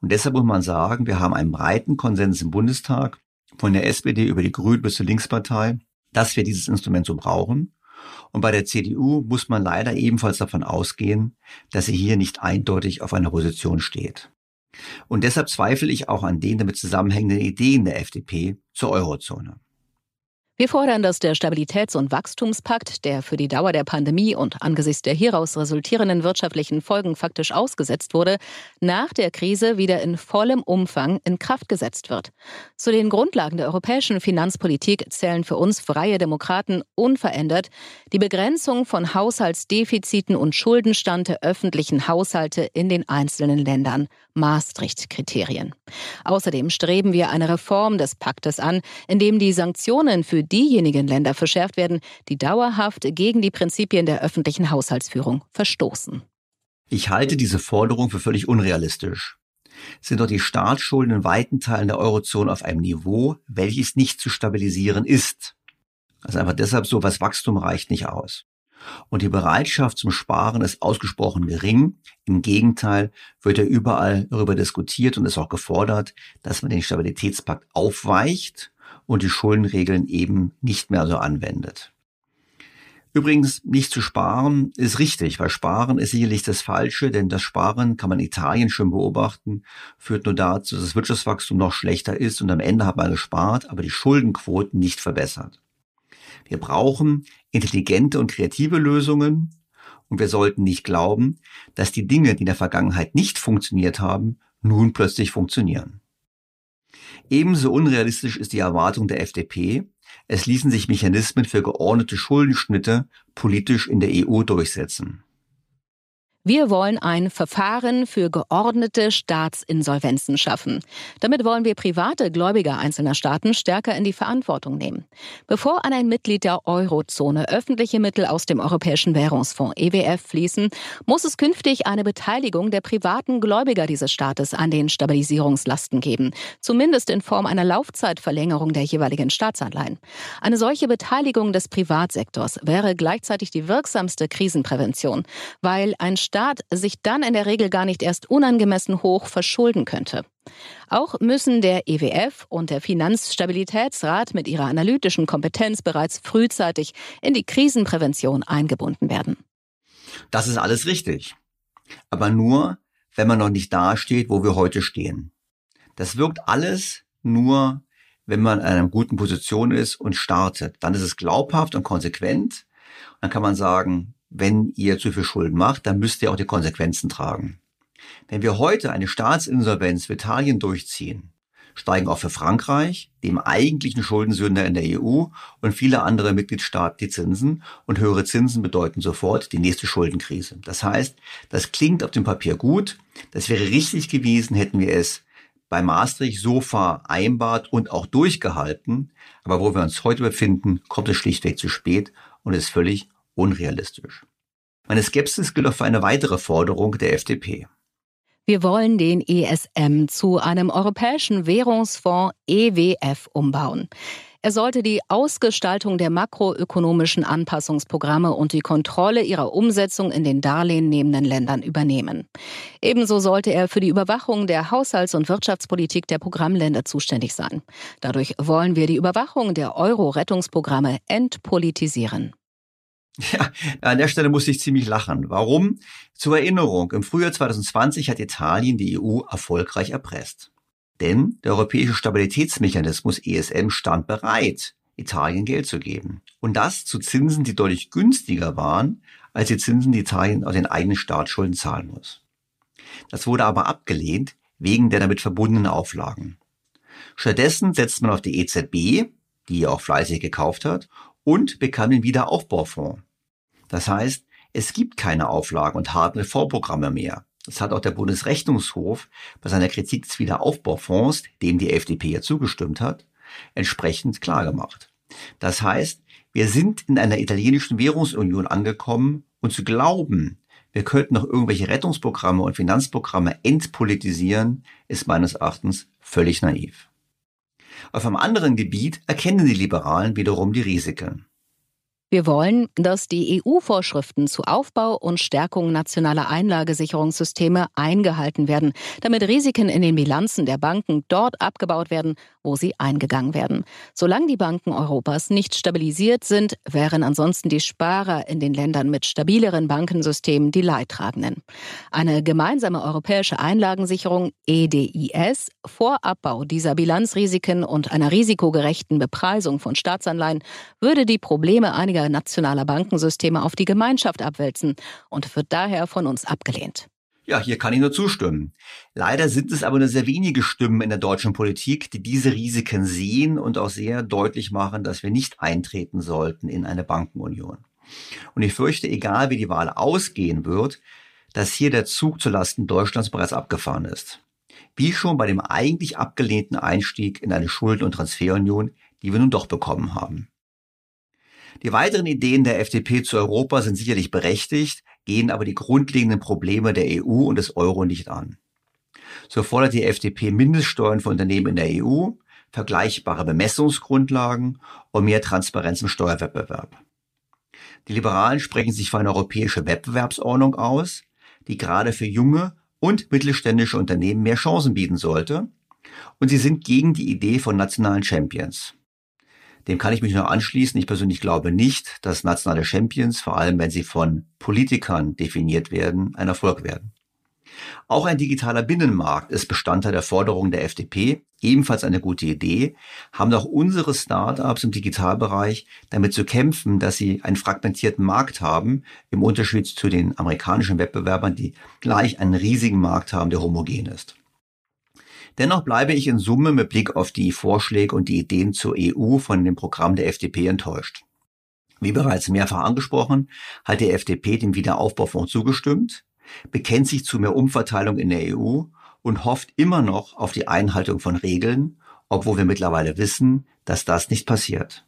Speaker 3: Und deshalb muss man sagen, wir haben einen breiten Konsens im Bundestag von der SPD über die Grünen bis zur Linkspartei, dass wir dieses Instrument so brauchen. Und bei der CDU muss man leider ebenfalls davon ausgehen, dass sie hier nicht eindeutig auf einer Position steht. Und deshalb zweifle ich auch an den damit zusammenhängenden Ideen der FDP zur Eurozone.
Speaker 2: Wir fordern, dass der Stabilitäts- und Wachstumspakt, der für die Dauer der Pandemie und angesichts der hieraus resultierenden wirtschaftlichen Folgen faktisch ausgesetzt wurde, nach der Krise wieder in vollem Umfang in Kraft gesetzt wird. Zu den Grundlagen der europäischen Finanzpolitik zählen für uns freie Demokraten unverändert die Begrenzung von Haushaltsdefiziten und Schuldenstand der öffentlichen Haushalte in den einzelnen Ländern, Maastricht-Kriterien. Außerdem streben wir eine Reform des Paktes an, in dem die Sanktionen für diejenigen Länder verschärft werden, die dauerhaft gegen die Prinzipien der öffentlichen Haushaltsführung verstoßen.
Speaker 3: Ich halte diese Forderung für völlig unrealistisch. Sind doch die Staatsschulden in weiten Teilen der Eurozone auf einem Niveau, welches nicht zu stabilisieren ist. Also einfach deshalb so, was Wachstum reicht nicht aus. Und die Bereitschaft zum Sparen ist ausgesprochen gering. Im Gegenteil wird ja überall darüber diskutiert und ist auch gefordert, dass man den Stabilitätspakt aufweicht und die Schuldenregeln eben nicht mehr so anwendet. Übrigens, nicht zu sparen ist richtig, weil Sparen ist sicherlich das Falsche, denn das Sparen kann man in Italien schon beobachten, führt nur dazu, dass das Wirtschaftswachstum noch schlechter ist und am Ende hat man gespart, aber die Schuldenquoten nicht verbessert. Wir brauchen intelligente und kreative Lösungen und wir sollten nicht glauben, dass die Dinge, die in der Vergangenheit nicht funktioniert haben, nun plötzlich funktionieren. Ebenso unrealistisch ist die Erwartung der FDP, es ließen sich Mechanismen für geordnete Schuldenschnitte politisch in der EU durchsetzen.
Speaker 2: Wir wollen ein Verfahren für geordnete Staatsinsolvenzen schaffen. Damit wollen wir private Gläubiger einzelner Staaten stärker in die Verantwortung nehmen. Bevor an ein Mitglied der Eurozone öffentliche Mittel aus dem Europäischen Währungsfonds EWF fließen, muss es künftig eine Beteiligung der privaten Gläubiger dieses Staates an den Stabilisierungslasten geben, zumindest in Form einer Laufzeitverlängerung der jeweiligen Staatsanleihen. Eine solche Beteiligung des Privatsektors wäre gleichzeitig die wirksamste Krisenprävention, weil ein Staat sich dann in der Regel gar nicht erst unangemessen hoch verschulden könnte. Auch müssen der EWF und der Finanzstabilitätsrat mit ihrer analytischen Kompetenz bereits frühzeitig in die Krisenprävention eingebunden werden.
Speaker 3: Das ist alles richtig. Aber nur, wenn man noch nicht dasteht, wo wir heute stehen. Das wirkt alles nur, wenn man in einer guten Position ist und startet. Dann ist es glaubhaft und konsequent. Dann kann man sagen, wenn ihr zu viel Schulden macht, dann müsst ihr auch die Konsequenzen tragen. Wenn wir heute eine Staatsinsolvenz für Italien durchziehen, steigen auch für Frankreich, dem eigentlichen Schuldensünder in der EU und viele andere Mitgliedstaaten die Zinsen und höhere Zinsen bedeuten sofort die nächste Schuldenkrise. Das heißt, das klingt auf dem Papier gut, das wäre richtig gewesen, hätten wir es bei Maastricht so vereinbart und auch durchgehalten, aber wo wir uns heute befinden, kommt es schlichtweg zu spät und ist völlig unrealistisch. Meine Skepsis gilt auch für eine weitere Forderung der FDP.
Speaker 2: Wir wollen den ESM zu einem europäischen Währungsfonds EWF umbauen. Er sollte die Ausgestaltung der makroökonomischen Anpassungsprogramme und die Kontrolle ihrer Umsetzung in den darlehennehmenden Ländern übernehmen. Ebenso sollte er für die Überwachung der Haushalts- und Wirtschaftspolitik der Programmländer zuständig sein. Dadurch wollen wir die Überwachung der Euro-Rettungsprogramme entpolitisieren.
Speaker 3: Ja, an der Stelle muss ich ziemlich lachen. Warum? Zur Erinnerung, im Frühjahr 2020 hat Italien die EU erfolgreich erpresst. Denn der europäische Stabilitätsmechanismus ESM stand bereit, Italien Geld zu geben. Und das zu Zinsen, die deutlich günstiger waren, als die Zinsen, die Italien aus den eigenen Staatsschulden zahlen muss. Das wurde aber abgelehnt wegen der damit verbundenen Auflagen. Stattdessen setzt man auf die EZB, die auch fleißig gekauft hat, und bekam den Wiederaufbaufonds. Das heißt, es gibt keine Auflagen und harten Reformprogramme mehr. Das hat auch der Bundesrechnungshof bei seiner Kritik des Wiederaufbaufonds, dem die FDP ja zugestimmt hat, entsprechend klargemacht. Das heißt, wir sind in einer italienischen Währungsunion angekommen und zu glauben, wir könnten noch irgendwelche Rettungsprogramme und Finanzprogramme entpolitisieren, ist meines Erachtens völlig naiv. Auf einem anderen Gebiet erkennen die Liberalen wiederum die Risiken.
Speaker 2: Wir wollen, dass die EU-Vorschriften zu Aufbau und Stärkung nationaler Einlagesicherungssysteme eingehalten werden, damit Risiken in den Bilanzen der Banken dort abgebaut werden, wo sie eingegangen werden. Solange die Banken Europas nicht stabilisiert sind, wären ansonsten die Sparer in den Ländern mit stabileren Bankensystemen die Leidtragenden. Eine gemeinsame europäische Einlagensicherung EDIS vor Abbau dieser Bilanzrisiken und einer risikogerechten Bepreisung von Staatsanleihen würde die Probleme einiger nationaler Bankensysteme auf die Gemeinschaft abwälzen und wird daher von uns abgelehnt.
Speaker 3: Ja, hier kann ich nur zustimmen. Leider sind es aber nur sehr wenige Stimmen in der deutschen Politik, die diese Risiken sehen und auch sehr deutlich machen, dass wir nicht eintreten sollten in eine Bankenunion. Und ich fürchte, egal wie die Wahl ausgehen wird, dass hier der Zug zulasten Deutschlands bereits abgefahren ist. Wie schon bei dem eigentlich abgelehnten Einstieg in eine Schulden- und Transferunion, die wir nun doch bekommen haben. Die weiteren Ideen der FDP zu Europa sind sicherlich berechtigt, gehen aber die grundlegenden Probleme der EU und des Euro nicht an. So fordert die FDP Mindeststeuern für Unternehmen in der EU, vergleichbare Bemessungsgrundlagen und mehr Transparenz im Steuerwettbewerb. Die Liberalen sprechen sich für eine europäische Wettbewerbsordnung aus, die gerade für junge und mittelständische Unternehmen mehr Chancen bieten sollte. Und sie sind gegen die Idee von nationalen Champions. Dem kann ich mich nur anschließen. Ich persönlich glaube nicht, dass nationale Champions, vor allem wenn sie von Politikern definiert werden, ein Erfolg werden. Auch ein digitaler Binnenmarkt ist Bestandteil der Forderungen der FDP, ebenfalls eine gute Idee, haben auch unsere Startups im Digitalbereich damit zu kämpfen, dass sie einen fragmentierten Markt haben, im Unterschied zu den amerikanischen Wettbewerbern, die gleich einen riesigen Markt haben, der homogen ist. Dennoch bleibe ich in Summe mit Blick auf die Vorschläge und die Ideen zur EU von dem Programm der FDP enttäuscht. Wie bereits mehrfach angesprochen, hat die FDP dem Wiederaufbaufonds zugestimmt, bekennt sich zu mehr Umverteilung in der EU und hofft immer noch auf die Einhaltung von Regeln, obwohl wir mittlerweile wissen, dass das nicht passiert.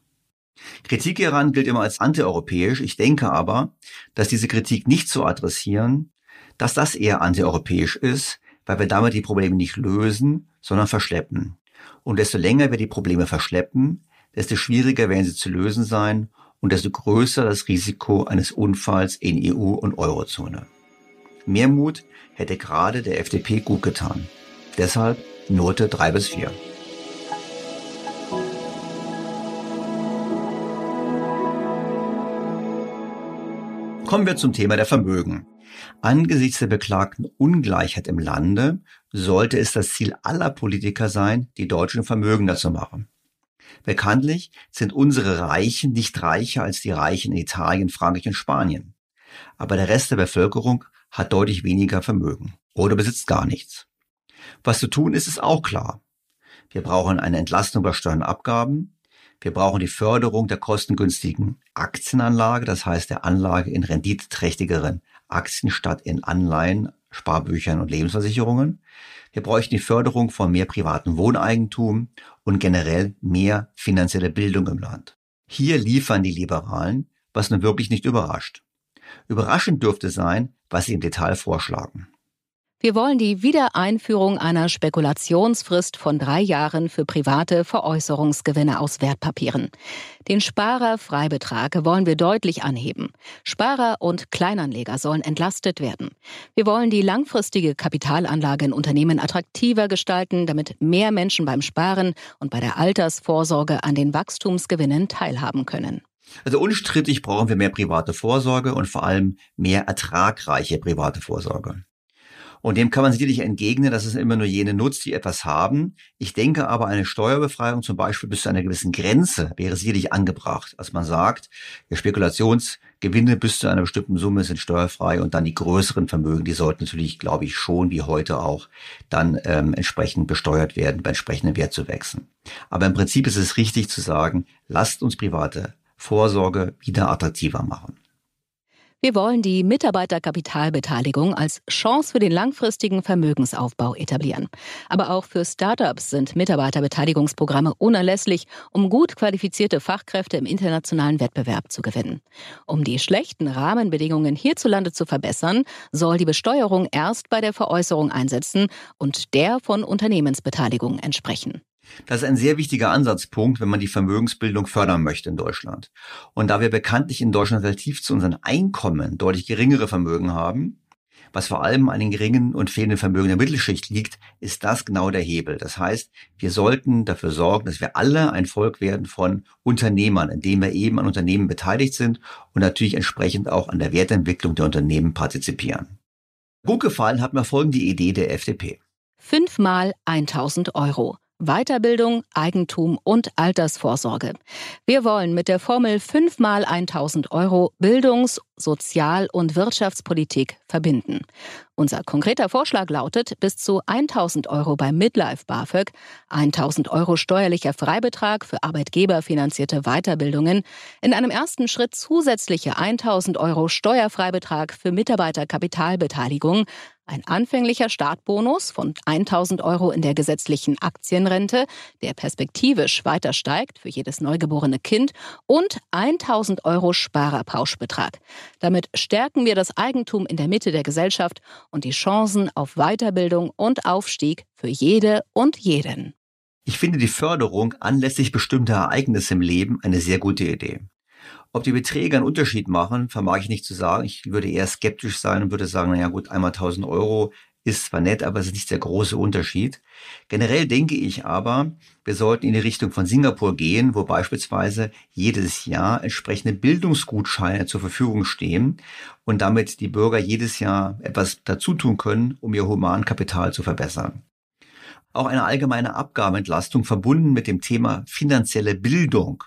Speaker 3: Kritik hieran gilt immer als antieuropäisch. Ich denke aber, dass diese Kritik nicht zu adressieren, dass das eher antieuropäisch ist, weil wir damit die Probleme nicht lösen, sondern verschleppen. Und desto länger wir die Probleme verschleppen, desto schwieriger werden sie zu lösen sein und desto größer das Risiko eines Unfalls in EU und Eurozone. Mehr Mut hätte gerade der FDP gut getan. Deshalb Note 3 bis 4. Kommen wir zum Thema der Vermögen. Angesichts der beklagten Ungleichheit im Lande sollte es das Ziel aller Politiker sein, die Deutschen vermögender zu machen. Bekanntlich sind unsere Reichen nicht reicher als die Reichen in Italien, Frankreich und Spanien. Aber der Rest der Bevölkerung hat deutlich weniger Vermögen oder besitzt gar nichts. Was zu tun ist, ist auch klar. Wir brauchen eine Entlastung bei Steuern und Abgaben. Wir brauchen die Förderung der kostengünstigen Aktienanlage, das heißt der Anlage in renditeträchtigeren Aktien statt in Anleihen, Sparbüchern und Lebensversicherungen. Wir bräuchten die Förderung von mehr privatem Wohneigentum und generell mehr finanzielle Bildung im Land. Hier liefern die Liberalen, was nun wirklich nicht überrascht. Überraschend dürfte sein, was sie im Detail vorschlagen.
Speaker 2: Wir wollen die Wiedereinführung einer Spekulationsfrist von drei Jahren für private Veräußerungsgewinne aus Wertpapieren. Den Sparerfreibetrag wollen wir deutlich anheben. Sparer und Kleinanleger sollen entlastet werden. Wir wollen die langfristige Kapitalanlage in Unternehmen attraktiver gestalten, damit mehr Menschen beim Sparen und bei der Altersvorsorge an den Wachstumsgewinnen teilhaben können.
Speaker 3: Also unstrittig brauchen wir mehr private Vorsorge und vor allem mehr ertragreiche private Vorsorge. Und dem kann man sicherlich entgegnen, dass es immer nur jene nutzt, die etwas haben. Ich denke aber, eine Steuerbefreiung zum Beispiel bis zu einer gewissen Grenze wäre sicherlich angebracht. Als man sagt, der Spekulationsgewinne bis zu einer bestimmten Summe sind steuerfrei und dann die größeren Vermögen, die sollten natürlich, glaube ich, schon wie heute auch dann ähm, entsprechend besteuert werden, bei entsprechendem Wert zu wechseln. Aber im Prinzip ist es richtig zu sagen, lasst uns private Vorsorge wieder attraktiver machen.
Speaker 2: Wir wollen die Mitarbeiterkapitalbeteiligung als Chance für den langfristigen Vermögensaufbau etablieren. Aber auch für Startups sind Mitarbeiterbeteiligungsprogramme unerlässlich, um gut qualifizierte Fachkräfte im internationalen Wettbewerb zu gewinnen. Um die schlechten Rahmenbedingungen hierzulande zu verbessern, soll die Besteuerung erst bei der Veräußerung einsetzen und der von Unternehmensbeteiligung entsprechen.
Speaker 3: Das ist ein sehr wichtiger Ansatzpunkt, wenn man die Vermögensbildung fördern möchte in Deutschland. Und da wir bekanntlich in Deutschland relativ zu unseren Einkommen deutlich geringere Vermögen haben, was vor allem an den geringen und fehlenden Vermögen der Mittelschicht liegt, ist das genau der Hebel. Das heißt, wir sollten dafür sorgen, dass wir alle ein Volk werden von Unternehmern, indem wir eben an Unternehmen beteiligt sind und natürlich entsprechend auch an der Wertentwicklung der Unternehmen partizipieren. Gut gefallen hat mir folgende Idee der FDP.
Speaker 2: Fünfmal 1000 Euro. Weiterbildung, Eigentum und Altersvorsorge. Wir wollen mit der Formel 5 mal 1000 Euro Bildungs-, Sozial- und Wirtschaftspolitik verbinden. Unser konkreter Vorschlag lautet bis zu 1000 Euro beim Midlife BAföG, 1000 Euro steuerlicher Freibetrag für arbeitgeberfinanzierte Weiterbildungen, in einem ersten Schritt zusätzliche 1000 Euro Steuerfreibetrag für Mitarbeiterkapitalbeteiligung, ein anfänglicher Startbonus von 1000 Euro in der gesetzlichen Aktienrente, der perspektivisch weiter steigt für jedes neugeborene Kind und 1000 Euro Sparerpauschbetrag. Damit stärken wir das Eigentum in der Mitte der Gesellschaft und die Chancen auf Weiterbildung und Aufstieg für jede und jeden.
Speaker 3: Ich finde die Förderung anlässlich bestimmter Ereignisse im Leben eine sehr gute Idee. Ob die Beträge einen Unterschied machen, vermag ich nicht zu sagen. Ich würde eher skeptisch sein und würde sagen, naja gut, einmal 1000 Euro ist zwar nett, aber es ist nicht der große Unterschied. Generell denke ich aber, wir sollten in die Richtung von Singapur gehen, wo beispielsweise jedes Jahr entsprechende Bildungsgutscheine zur Verfügung stehen und damit die Bürger jedes Jahr etwas dazu tun können, um ihr Humankapital zu verbessern. Auch eine allgemeine Abgabenentlastung verbunden mit dem Thema finanzielle Bildung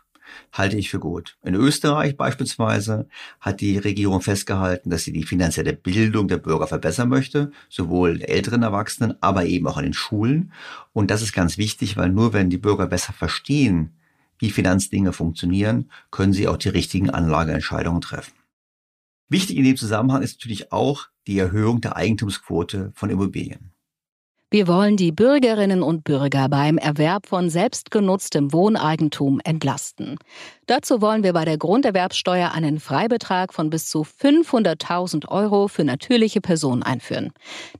Speaker 3: halte ich für gut. In Österreich beispielsweise hat die Regierung festgehalten, dass sie die finanzielle Bildung der Bürger verbessern möchte, sowohl älteren Erwachsenen, aber eben auch in den Schulen. Und das ist ganz wichtig, weil nur wenn die Bürger besser verstehen, wie Finanzdinge funktionieren, können sie auch die richtigen Anlageentscheidungen treffen. Wichtig in dem Zusammenhang ist natürlich auch die Erhöhung der Eigentumsquote von Immobilien.
Speaker 2: Wir wollen die Bürgerinnen und Bürger beim Erwerb von selbstgenutztem Wohneigentum entlasten. Dazu wollen wir bei der Grunderwerbsteuer einen Freibetrag von bis zu 500.000 Euro für natürliche Personen einführen.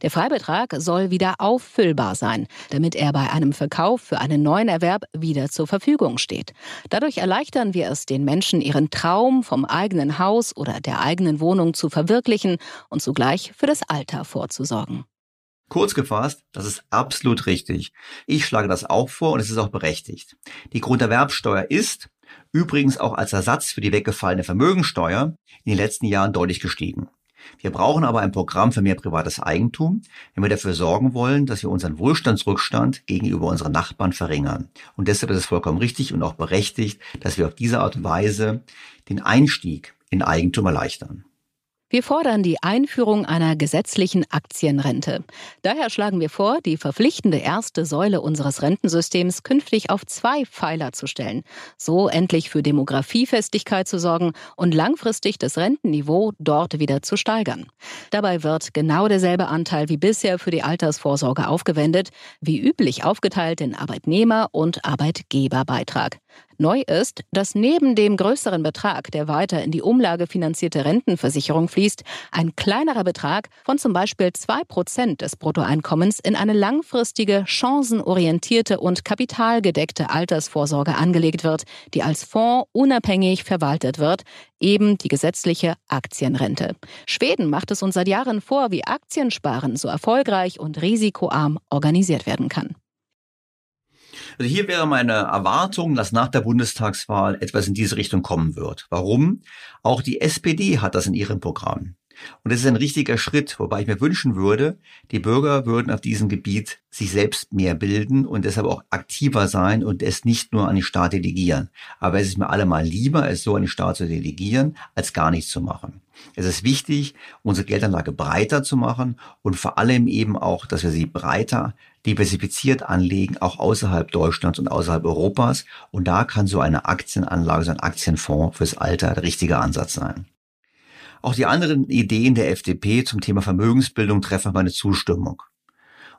Speaker 2: Der Freibetrag soll wieder auffüllbar sein, damit er bei einem Verkauf für einen neuen Erwerb wieder zur Verfügung steht. Dadurch erleichtern wir es den Menschen, ihren Traum vom eigenen Haus oder der eigenen Wohnung zu verwirklichen und zugleich für das Alter vorzusorgen.
Speaker 3: Kurz gefasst, das ist absolut richtig. Ich schlage das auch vor und es ist auch berechtigt. Die Grunderwerbsteuer ist übrigens auch als Ersatz für die weggefallene Vermögensteuer in den letzten Jahren deutlich gestiegen. Wir brauchen aber ein Programm für mehr privates Eigentum, wenn wir dafür sorgen wollen, dass wir unseren Wohlstandsrückstand gegenüber unseren Nachbarn verringern. Und deshalb ist es vollkommen richtig und auch berechtigt, dass wir auf diese Art und Weise den Einstieg in Eigentum erleichtern.
Speaker 2: Wir fordern die Einführung einer gesetzlichen Aktienrente. Daher schlagen wir vor, die verpflichtende erste Säule unseres Rentensystems künftig auf zwei Pfeiler zu stellen. So endlich für Demografiefestigkeit zu sorgen und langfristig das Rentenniveau dort wieder zu steigern. Dabei wird genau derselbe Anteil wie bisher für die Altersvorsorge aufgewendet, wie üblich aufgeteilt in Arbeitnehmer- und Arbeitgeberbeitrag. Neu ist, dass neben dem größeren Betrag, der weiter in die umlagefinanzierte Rentenversicherung fließt, ein kleinerer Betrag von zum Beispiel zwei Prozent des Bruttoeinkommens in eine langfristige, chancenorientierte und kapitalgedeckte Altersvorsorge angelegt wird, die als Fonds unabhängig verwaltet wird, eben die gesetzliche Aktienrente. Schweden macht es uns seit Jahren vor, wie Aktiensparen so erfolgreich und risikoarm organisiert werden kann.
Speaker 3: Also hier wäre meine Erwartung, dass nach der Bundestagswahl etwas in diese Richtung kommen wird. Warum? Auch die SPD hat das in ihrem Programm. Und das ist ein richtiger Schritt, wobei ich mir wünschen würde, die Bürger würden auf diesem Gebiet sich selbst mehr bilden und deshalb auch aktiver sein und es nicht nur an den Staat delegieren. Aber es ist mir allemal lieber, es so an den Staat zu delegieren, als gar nichts zu machen. Es ist wichtig, unsere Geldanlage breiter zu machen und vor allem eben auch, dass wir sie breiter diversifiziert anlegen, auch außerhalb Deutschlands und außerhalb Europas. Und da kann so eine Aktienanlage, so ein Aktienfonds fürs Alter der richtige Ansatz sein. Auch die anderen Ideen der FDP zum Thema Vermögensbildung treffen meine Zustimmung.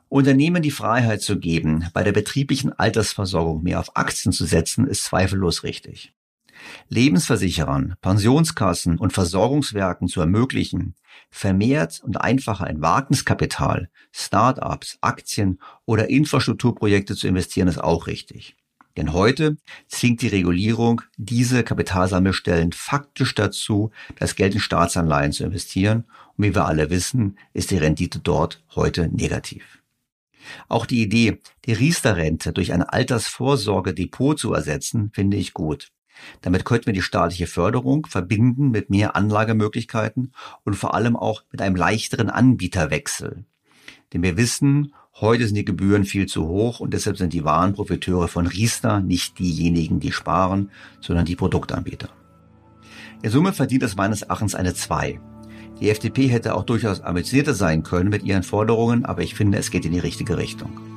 Speaker 3: Unternehmen die Freiheit zu geben, bei der betrieblichen Altersversorgung mehr auf Aktien zu setzen, ist zweifellos richtig. Lebensversicherern, Pensionskassen und Versorgungswerken zu ermöglichen, vermehrt und einfacher in Wagniskapital, Start-ups, Aktien oder Infrastrukturprojekte zu investieren, ist auch richtig. Denn heute zwingt die Regulierung diese Kapitalsammelstellen faktisch dazu, das Geld in Staatsanleihen zu investieren. Und wie wir alle wissen, ist die Rendite dort heute negativ. Auch die Idee, die Riester-Rente durch ein Altersvorsorgedepot zu ersetzen, finde ich gut. Damit könnten wir die staatliche Förderung verbinden mit mehr Anlagemöglichkeiten und vor allem auch mit einem leichteren Anbieterwechsel. Denn wir wissen, heute sind die Gebühren viel zu hoch und deshalb sind die wahren Profiteure von Riester nicht diejenigen, die sparen, sondern die Produktanbieter. In Summe verdient es meines Erachtens eine 2. Die FDP hätte auch durchaus ambitionierter sein können mit ihren Forderungen, aber ich finde, es geht in die richtige Richtung.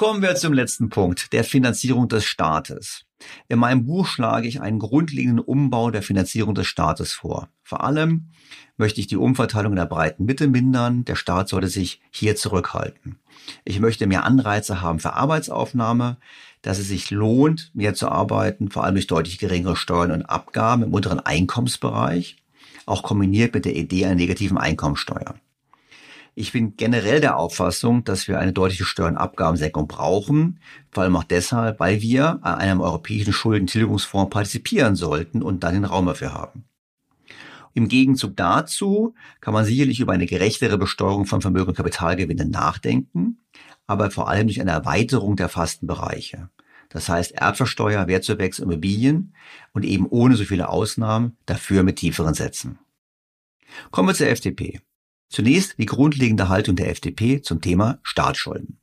Speaker 3: Kommen wir zum letzten Punkt, der Finanzierung des Staates. In meinem Buch schlage ich einen grundlegenden Umbau der Finanzierung des Staates vor. Vor allem möchte ich die Umverteilung der breiten Mitte mindern. Der Staat sollte sich hier zurückhalten. Ich möchte mehr Anreize haben für Arbeitsaufnahme dass es sich lohnt, mehr zu arbeiten, vor allem durch deutlich geringere Steuern und Abgaben im unteren Einkommensbereich, auch kombiniert mit der Idee einer negativen Einkommensteuer. Ich bin generell der Auffassung, dass wir eine deutliche Steuern- und Abgabensenkung brauchen, vor allem auch deshalb, weil wir an einem europäischen Schuldentilgungsfonds partizipieren sollten und dann den Raum dafür haben. Im Gegenzug dazu kann man sicherlich über eine gerechtere Besteuerung von Vermögen und Kapitalgewinnen nachdenken aber vor allem durch eine Erweiterung der Fastenbereiche. Das heißt Erbversteuer, Wertzuwächse, Immobilien und eben ohne so viele Ausnahmen, dafür mit tieferen Sätzen. Kommen wir zur FDP. Zunächst die grundlegende Haltung der FDP zum Thema Staatsschulden.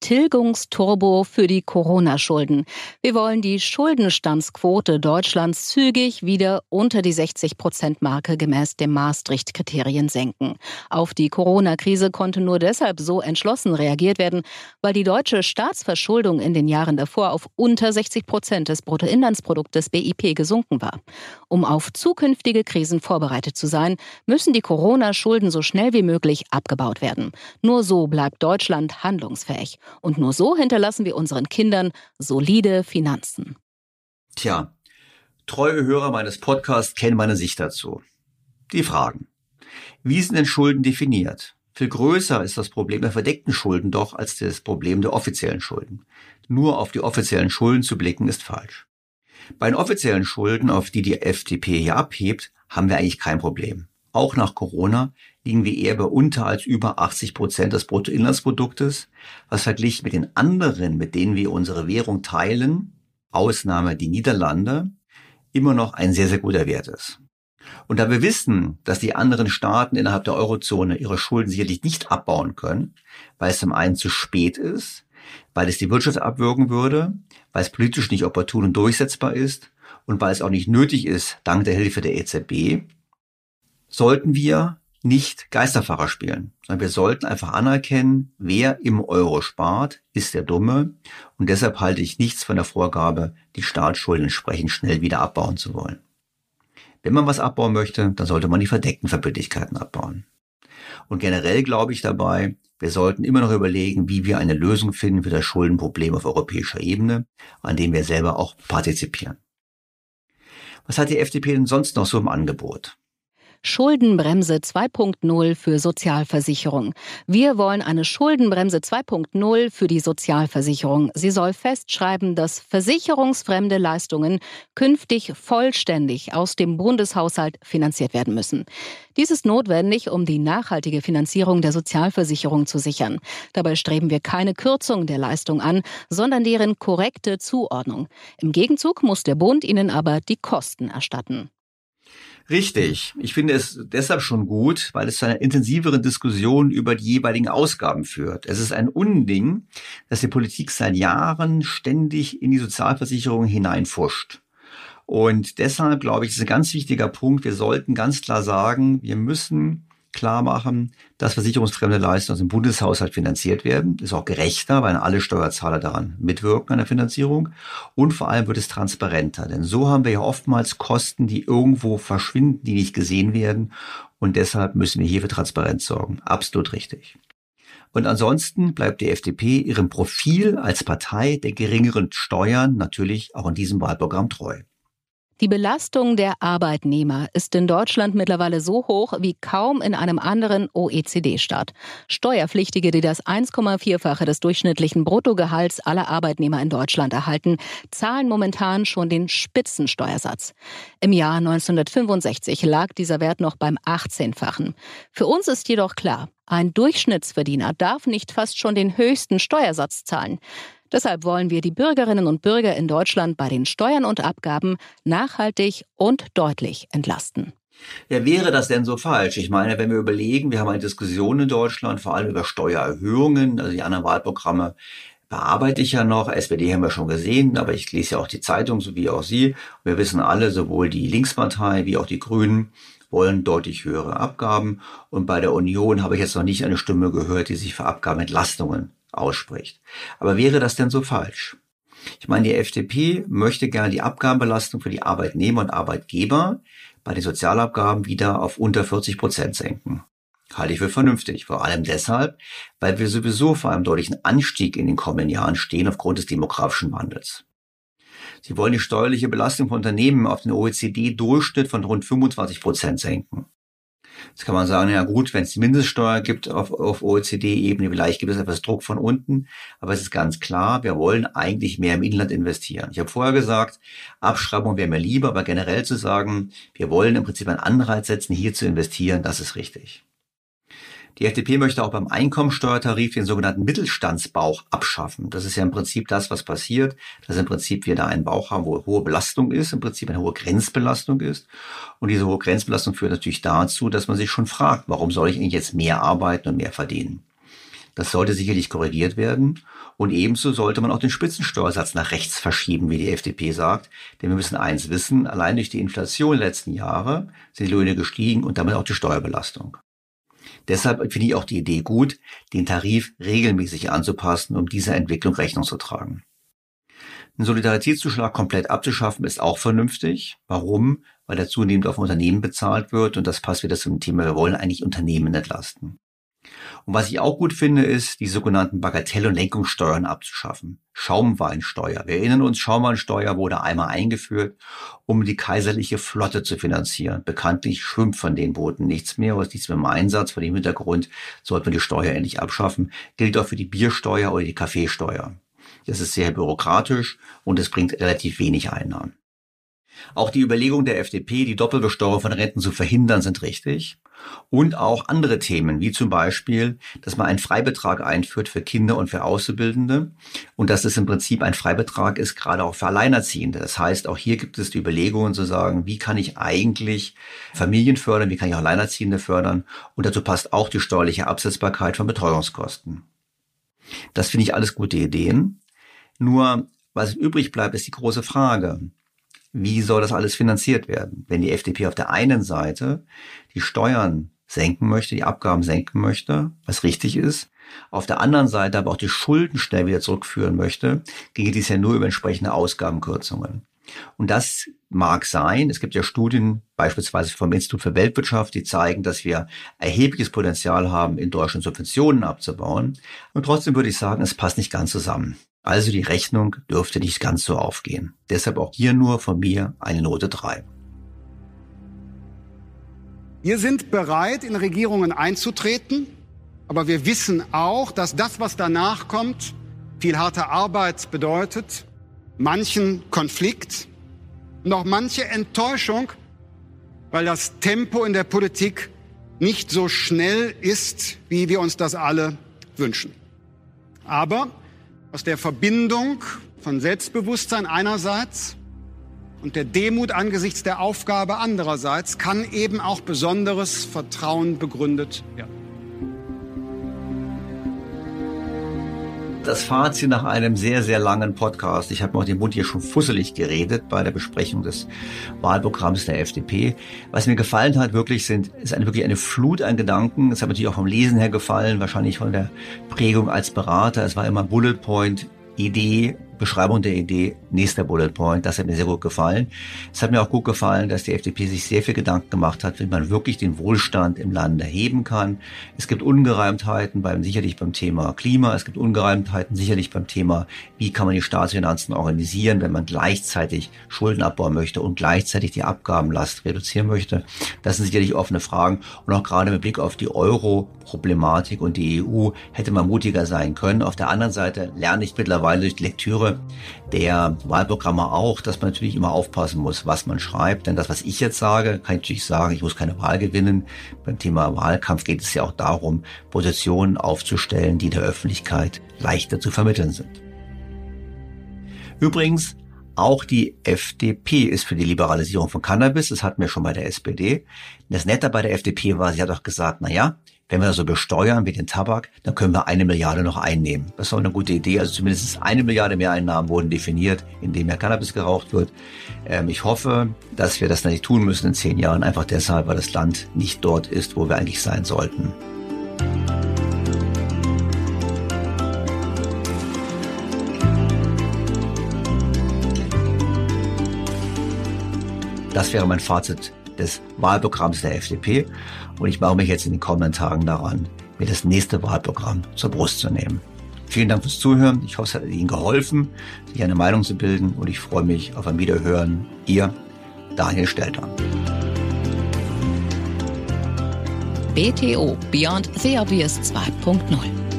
Speaker 2: Tilgungsturbo für die Corona-Schulden. Wir wollen die Schuldenstandsquote Deutschlands zügig wieder unter die 60-Prozent-Marke gemäß dem Maastricht-Kriterien senken. Auf die Corona-Krise konnte nur deshalb so entschlossen reagiert werden, weil die deutsche Staatsverschuldung in den Jahren davor auf unter 60 Prozent des Bruttoinlandsproduktes BIP gesunken war. Um auf zukünftige Krisen vorbereitet zu sein, müssen die Corona-Schulden so schnell wie möglich abgebaut werden. Nur so bleibt Deutschland handlungsfähig. Und nur so hinterlassen wir unseren Kindern solide Finanzen.
Speaker 3: Tja, treue Hörer meines Podcasts kennen meine Sicht dazu. Die Fragen. Wie sind denn Schulden definiert? Viel größer ist das Problem der verdeckten Schulden doch als das Problem der offiziellen Schulden. Nur auf die offiziellen Schulden zu blicken ist falsch. Bei den offiziellen Schulden, auf die die FDP hier abhebt, haben wir eigentlich kein Problem. Auch nach Corona liegen wir eher bei unter als über 80 Prozent des Bruttoinlandsproduktes, was verglichen mit den anderen, mit denen wir unsere Währung teilen, Ausnahme die Niederlande, immer noch ein sehr, sehr guter Wert ist. Und da wir wissen, dass die anderen Staaten innerhalb der Eurozone ihre Schulden sicherlich nicht abbauen können, weil es zum einen zu spät ist, weil es die Wirtschaft abwürgen würde, weil es politisch nicht opportun und durchsetzbar ist und weil es auch nicht nötig ist, dank der Hilfe der EZB, sollten wir nicht Geisterfahrer spielen, sondern wir sollten einfach anerkennen, wer im Euro spart, ist der Dumme. Und deshalb halte ich nichts von der Vorgabe, die Staatsschulden entsprechend schnell wieder abbauen zu wollen. Wenn man was abbauen möchte, dann sollte man die verdeckten Verbindlichkeiten abbauen. Und generell glaube ich dabei, wir sollten immer noch überlegen, wie wir eine Lösung finden für das Schuldenproblem auf europäischer Ebene, an dem wir selber auch partizipieren. Was hat die FDP denn sonst noch so im Angebot?
Speaker 2: Schuldenbremse 2.0 für Sozialversicherung. Wir wollen eine Schuldenbremse 2.0 für die Sozialversicherung. Sie soll festschreiben, dass versicherungsfremde Leistungen künftig vollständig aus dem Bundeshaushalt finanziert werden müssen. Dies ist notwendig, um die nachhaltige Finanzierung der Sozialversicherung zu sichern. Dabei streben wir keine Kürzung der Leistung an, sondern deren korrekte Zuordnung. Im Gegenzug muss der Bund ihnen aber die Kosten erstatten.
Speaker 3: Richtig. Ich finde es deshalb schon gut, weil es zu einer intensiveren Diskussion über die jeweiligen Ausgaben führt. Es ist ein Unding, dass die Politik seit Jahren ständig in die Sozialversicherung hineinfuscht. Und deshalb glaube ich, ist ein ganz wichtiger Punkt. Wir sollten ganz klar sagen, wir müssen klar machen, dass versicherungsfremde Leistungen aus dem Bundeshaushalt finanziert werden. Ist auch gerechter, weil alle Steuerzahler daran mitwirken an der Finanzierung. Und vor allem wird es transparenter. Denn so haben wir ja oftmals Kosten, die irgendwo verschwinden, die nicht gesehen werden. Und deshalb müssen wir hier für Transparenz sorgen. Absolut richtig. Und ansonsten bleibt die FDP ihrem Profil als Partei der geringeren Steuern natürlich auch in diesem Wahlprogramm treu.
Speaker 2: Die Belastung der Arbeitnehmer ist in Deutschland mittlerweile so hoch wie kaum in einem anderen OECD-Staat. Steuerpflichtige, die das 1,4-fache des durchschnittlichen Bruttogehalts aller Arbeitnehmer in Deutschland erhalten, zahlen momentan schon den Spitzensteuersatz. Im Jahr 1965 lag dieser Wert noch beim 18-fachen. Für uns ist jedoch klar, ein Durchschnittsverdiener darf nicht fast schon den höchsten Steuersatz zahlen. Deshalb wollen wir die Bürgerinnen und Bürger in Deutschland bei den Steuern und Abgaben nachhaltig und deutlich entlasten.
Speaker 3: Ja, wäre das denn so falsch? Ich meine, wenn wir überlegen, wir haben eine Diskussion in Deutschland, vor allem über Steuererhöhungen, also die anderen Wahlprogramme bearbeite ich ja noch. SPD haben wir schon gesehen, aber ich lese ja auch die Zeitung, so wie auch Sie. Wir wissen alle, sowohl die Linkspartei wie auch die Grünen wollen deutlich höhere Abgaben. Und bei der Union habe ich jetzt noch nicht eine Stimme gehört, die sich für Abgabenentlastungen ausspricht. Aber wäre das denn so falsch? Ich meine, die FDP möchte gerne die Abgabenbelastung für die Arbeitnehmer und Arbeitgeber bei den Sozialabgaben wieder auf unter 40 Prozent senken. Halte ich für vernünftig, vor allem deshalb, weil wir sowieso vor einem deutlichen Anstieg in den kommenden Jahren stehen aufgrund des demografischen Wandels. Sie wollen die steuerliche Belastung von Unternehmen auf den OECD-Durchschnitt von rund 25 Prozent senken. Jetzt kann man sagen, ja gut, wenn es die Mindeststeuer gibt auf, auf OECD-Ebene, vielleicht gibt es etwas Druck von unten. Aber es ist ganz klar, wir wollen eigentlich mehr im Inland investieren. Ich habe vorher gesagt, Abschreibung wäre mir lieber, aber generell zu sagen, wir wollen im Prinzip einen Anreiz setzen, hier zu investieren, das ist richtig. Die FDP möchte auch beim Einkommensteuertarif den sogenannten Mittelstandsbauch abschaffen. Das ist ja im Prinzip das, was passiert, dass im Prinzip wir da einen Bauch haben, wo hohe Belastung ist, im Prinzip eine hohe Grenzbelastung ist. Und diese hohe Grenzbelastung führt natürlich dazu, dass man sich schon fragt, warum soll ich eigentlich jetzt mehr arbeiten und mehr verdienen? Das sollte sicherlich korrigiert werden. Und ebenso sollte man auch den Spitzensteuersatz nach rechts verschieben, wie die FDP sagt. Denn wir müssen eins wissen, allein durch die Inflation der letzten Jahre sind die Löhne gestiegen und damit auch die Steuerbelastung. Deshalb finde ich auch die Idee gut, den Tarif regelmäßig anzupassen, um dieser Entwicklung Rechnung zu tragen. Einen Solidaritätszuschlag komplett abzuschaffen ist auch vernünftig. Warum? Weil er zunehmend auf Unternehmen bezahlt wird und das passt wieder zum Thema, wir wollen eigentlich Unternehmen entlasten. Und was ich auch gut finde, ist, die sogenannten Bagatell- und Lenkungssteuern abzuschaffen. Schaumweinsteuer. Wir erinnern uns, Schaumweinsteuer wurde einmal eingeführt, um die kaiserliche Flotte zu finanzieren. Bekanntlich schwimmt von den Booten nichts mehr, was nichts mehr im Einsatz. Vor dem Hintergrund sollte man die Steuer endlich abschaffen. Gilt auch für die Biersteuer oder die Kaffeesteuer. Das ist sehr bürokratisch und es bringt relativ wenig Einnahmen. Auch die Überlegungen der FDP, die Doppelbesteuerung von Renten zu verhindern, sind richtig. Und auch andere Themen, wie zum Beispiel, dass man einen Freibetrag einführt für Kinder und für Auszubildende und dass es im Prinzip ein Freibetrag ist, gerade auch für Alleinerziehende. Das heißt, auch hier gibt es die Überlegungen zu sagen, wie kann ich eigentlich Familien fördern, wie kann ich Alleinerziehende fördern und dazu passt auch die steuerliche Absetzbarkeit von Betreuungskosten. Das finde ich alles gute Ideen. Nur, was übrig bleibt, ist die große Frage wie soll das alles finanziert werden? Wenn die FDP auf der einen Seite die Steuern senken möchte, die Abgaben senken möchte, was richtig ist, auf der anderen Seite aber auch die Schulden schnell wieder zurückführen möchte, ginge dies ja nur über entsprechende Ausgabenkürzungen. Und das mag sein. Es gibt ja Studien, beispielsweise vom Institut für Weltwirtschaft, die zeigen, dass wir erhebliches Potenzial haben, in Deutschland Subventionen abzubauen. Und trotzdem würde ich sagen, es passt nicht ganz zusammen. Also die Rechnung dürfte nicht ganz so aufgehen. Deshalb auch hier nur von mir eine Note 3.
Speaker 4: Wir sind bereit, in Regierungen einzutreten, aber wir wissen auch, dass das, was danach kommt, viel harte Arbeit bedeutet, manchen Konflikt und auch manche Enttäuschung, weil das Tempo in der Politik nicht so schnell ist, wie wir uns das alle wünschen. Aber aus der Verbindung von Selbstbewusstsein einerseits und der Demut angesichts der Aufgabe andererseits kann eben auch besonderes Vertrauen begründet werden.
Speaker 3: Das Fazit nach einem sehr, sehr langen Podcast. Ich habe mir auch den Mund hier schon fusselig geredet bei der Besprechung des Wahlprogramms der FDP. Was mir gefallen hat, wirklich sind, ist eine, wirklich eine Flut an Gedanken. Es hat natürlich auch vom Lesen her gefallen, wahrscheinlich von der Prägung als Berater. Es war immer Bullet Point, Idee, Beschreibung der Idee, nächster Bullet Point, das hat mir sehr gut gefallen. Es hat mir auch gut gefallen, dass die FDP sich sehr viel Gedanken gemacht hat, wie man wirklich den Wohlstand im Lande heben kann. Es gibt Ungereimtheiten beim, sicherlich beim Thema Klima, es gibt Ungereimtheiten sicherlich beim Thema, wie kann man die Staatsfinanzen organisieren, wenn man gleichzeitig Schulden abbauen möchte und gleichzeitig die Abgabenlast reduzieren möchte. Das sind sicherlich offene Fragen und auch gerade mit Blick auf die Euro-Problematik und die EU hätte man mutiger sein können. Auf der anderen Seite lerne ich mittlerweile durch die Der Wahlprogramme auch, dass man natürlich immer aufpassen muss, was man schreibt. Denn das, was ich jetzt sage, kann ich natürlich sagen, ich muss keine Wahl gewinnen. Beim Thema Wahlkampf geht es ja auch darum, Positionen aufzustellen, die der Öffentlichkeit leichter zu vermitteln sind. Übrigens, auch die FDP ist für die Liberalisierung von Cannabis. Das hatten wir schon bei der SPD. Das Nette bei der FDP war, sie hat auch gesagt, na ja, wenn wir das so besteuern wie den Tabak, dann können wir eine Milliarde noch einnehmen. Das war eine gute Idee. Also zumindest eine Milliarde Mehreinnahmen wurden definiert, indem mehr Cannabis geraucht wird. Ähm, ich hoffe, dass wir das nicht tun müssen in zehn Jahren, einfach deshalb, weil das Land nicht dort ist, wo wir eigentlich sein sollten. Das wäre mein Fazit des Wahlprogramms der FDP. Und ich mache mich jetzt in den kommenden Tagen daran, mir das nächste Wahlprogramm zur Brust zu nehmen. Vielen Dank fürs Zuhören. Ich hoffe, es hat Ihnen geholfen, sich eine Meinung zu bilden. Und ich freue mich auf ein Wiederhören. Ihr Daniel Stelter.
Speaker 2: BTO Beyond the Obvious 2.0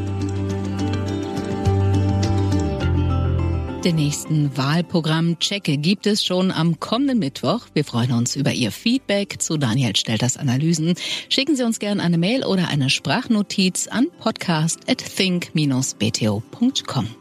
Speaker 2: Den nächsten Wahlprogramm-Check gibt es schon am kommenden Mittwoch. Wir freuen uns über Ihr Feedback zu Daniel Stelters Analysen. Schicken Sie uns gerne eine Mail oder eine Sprachnotiz an podcast at think-bto.com.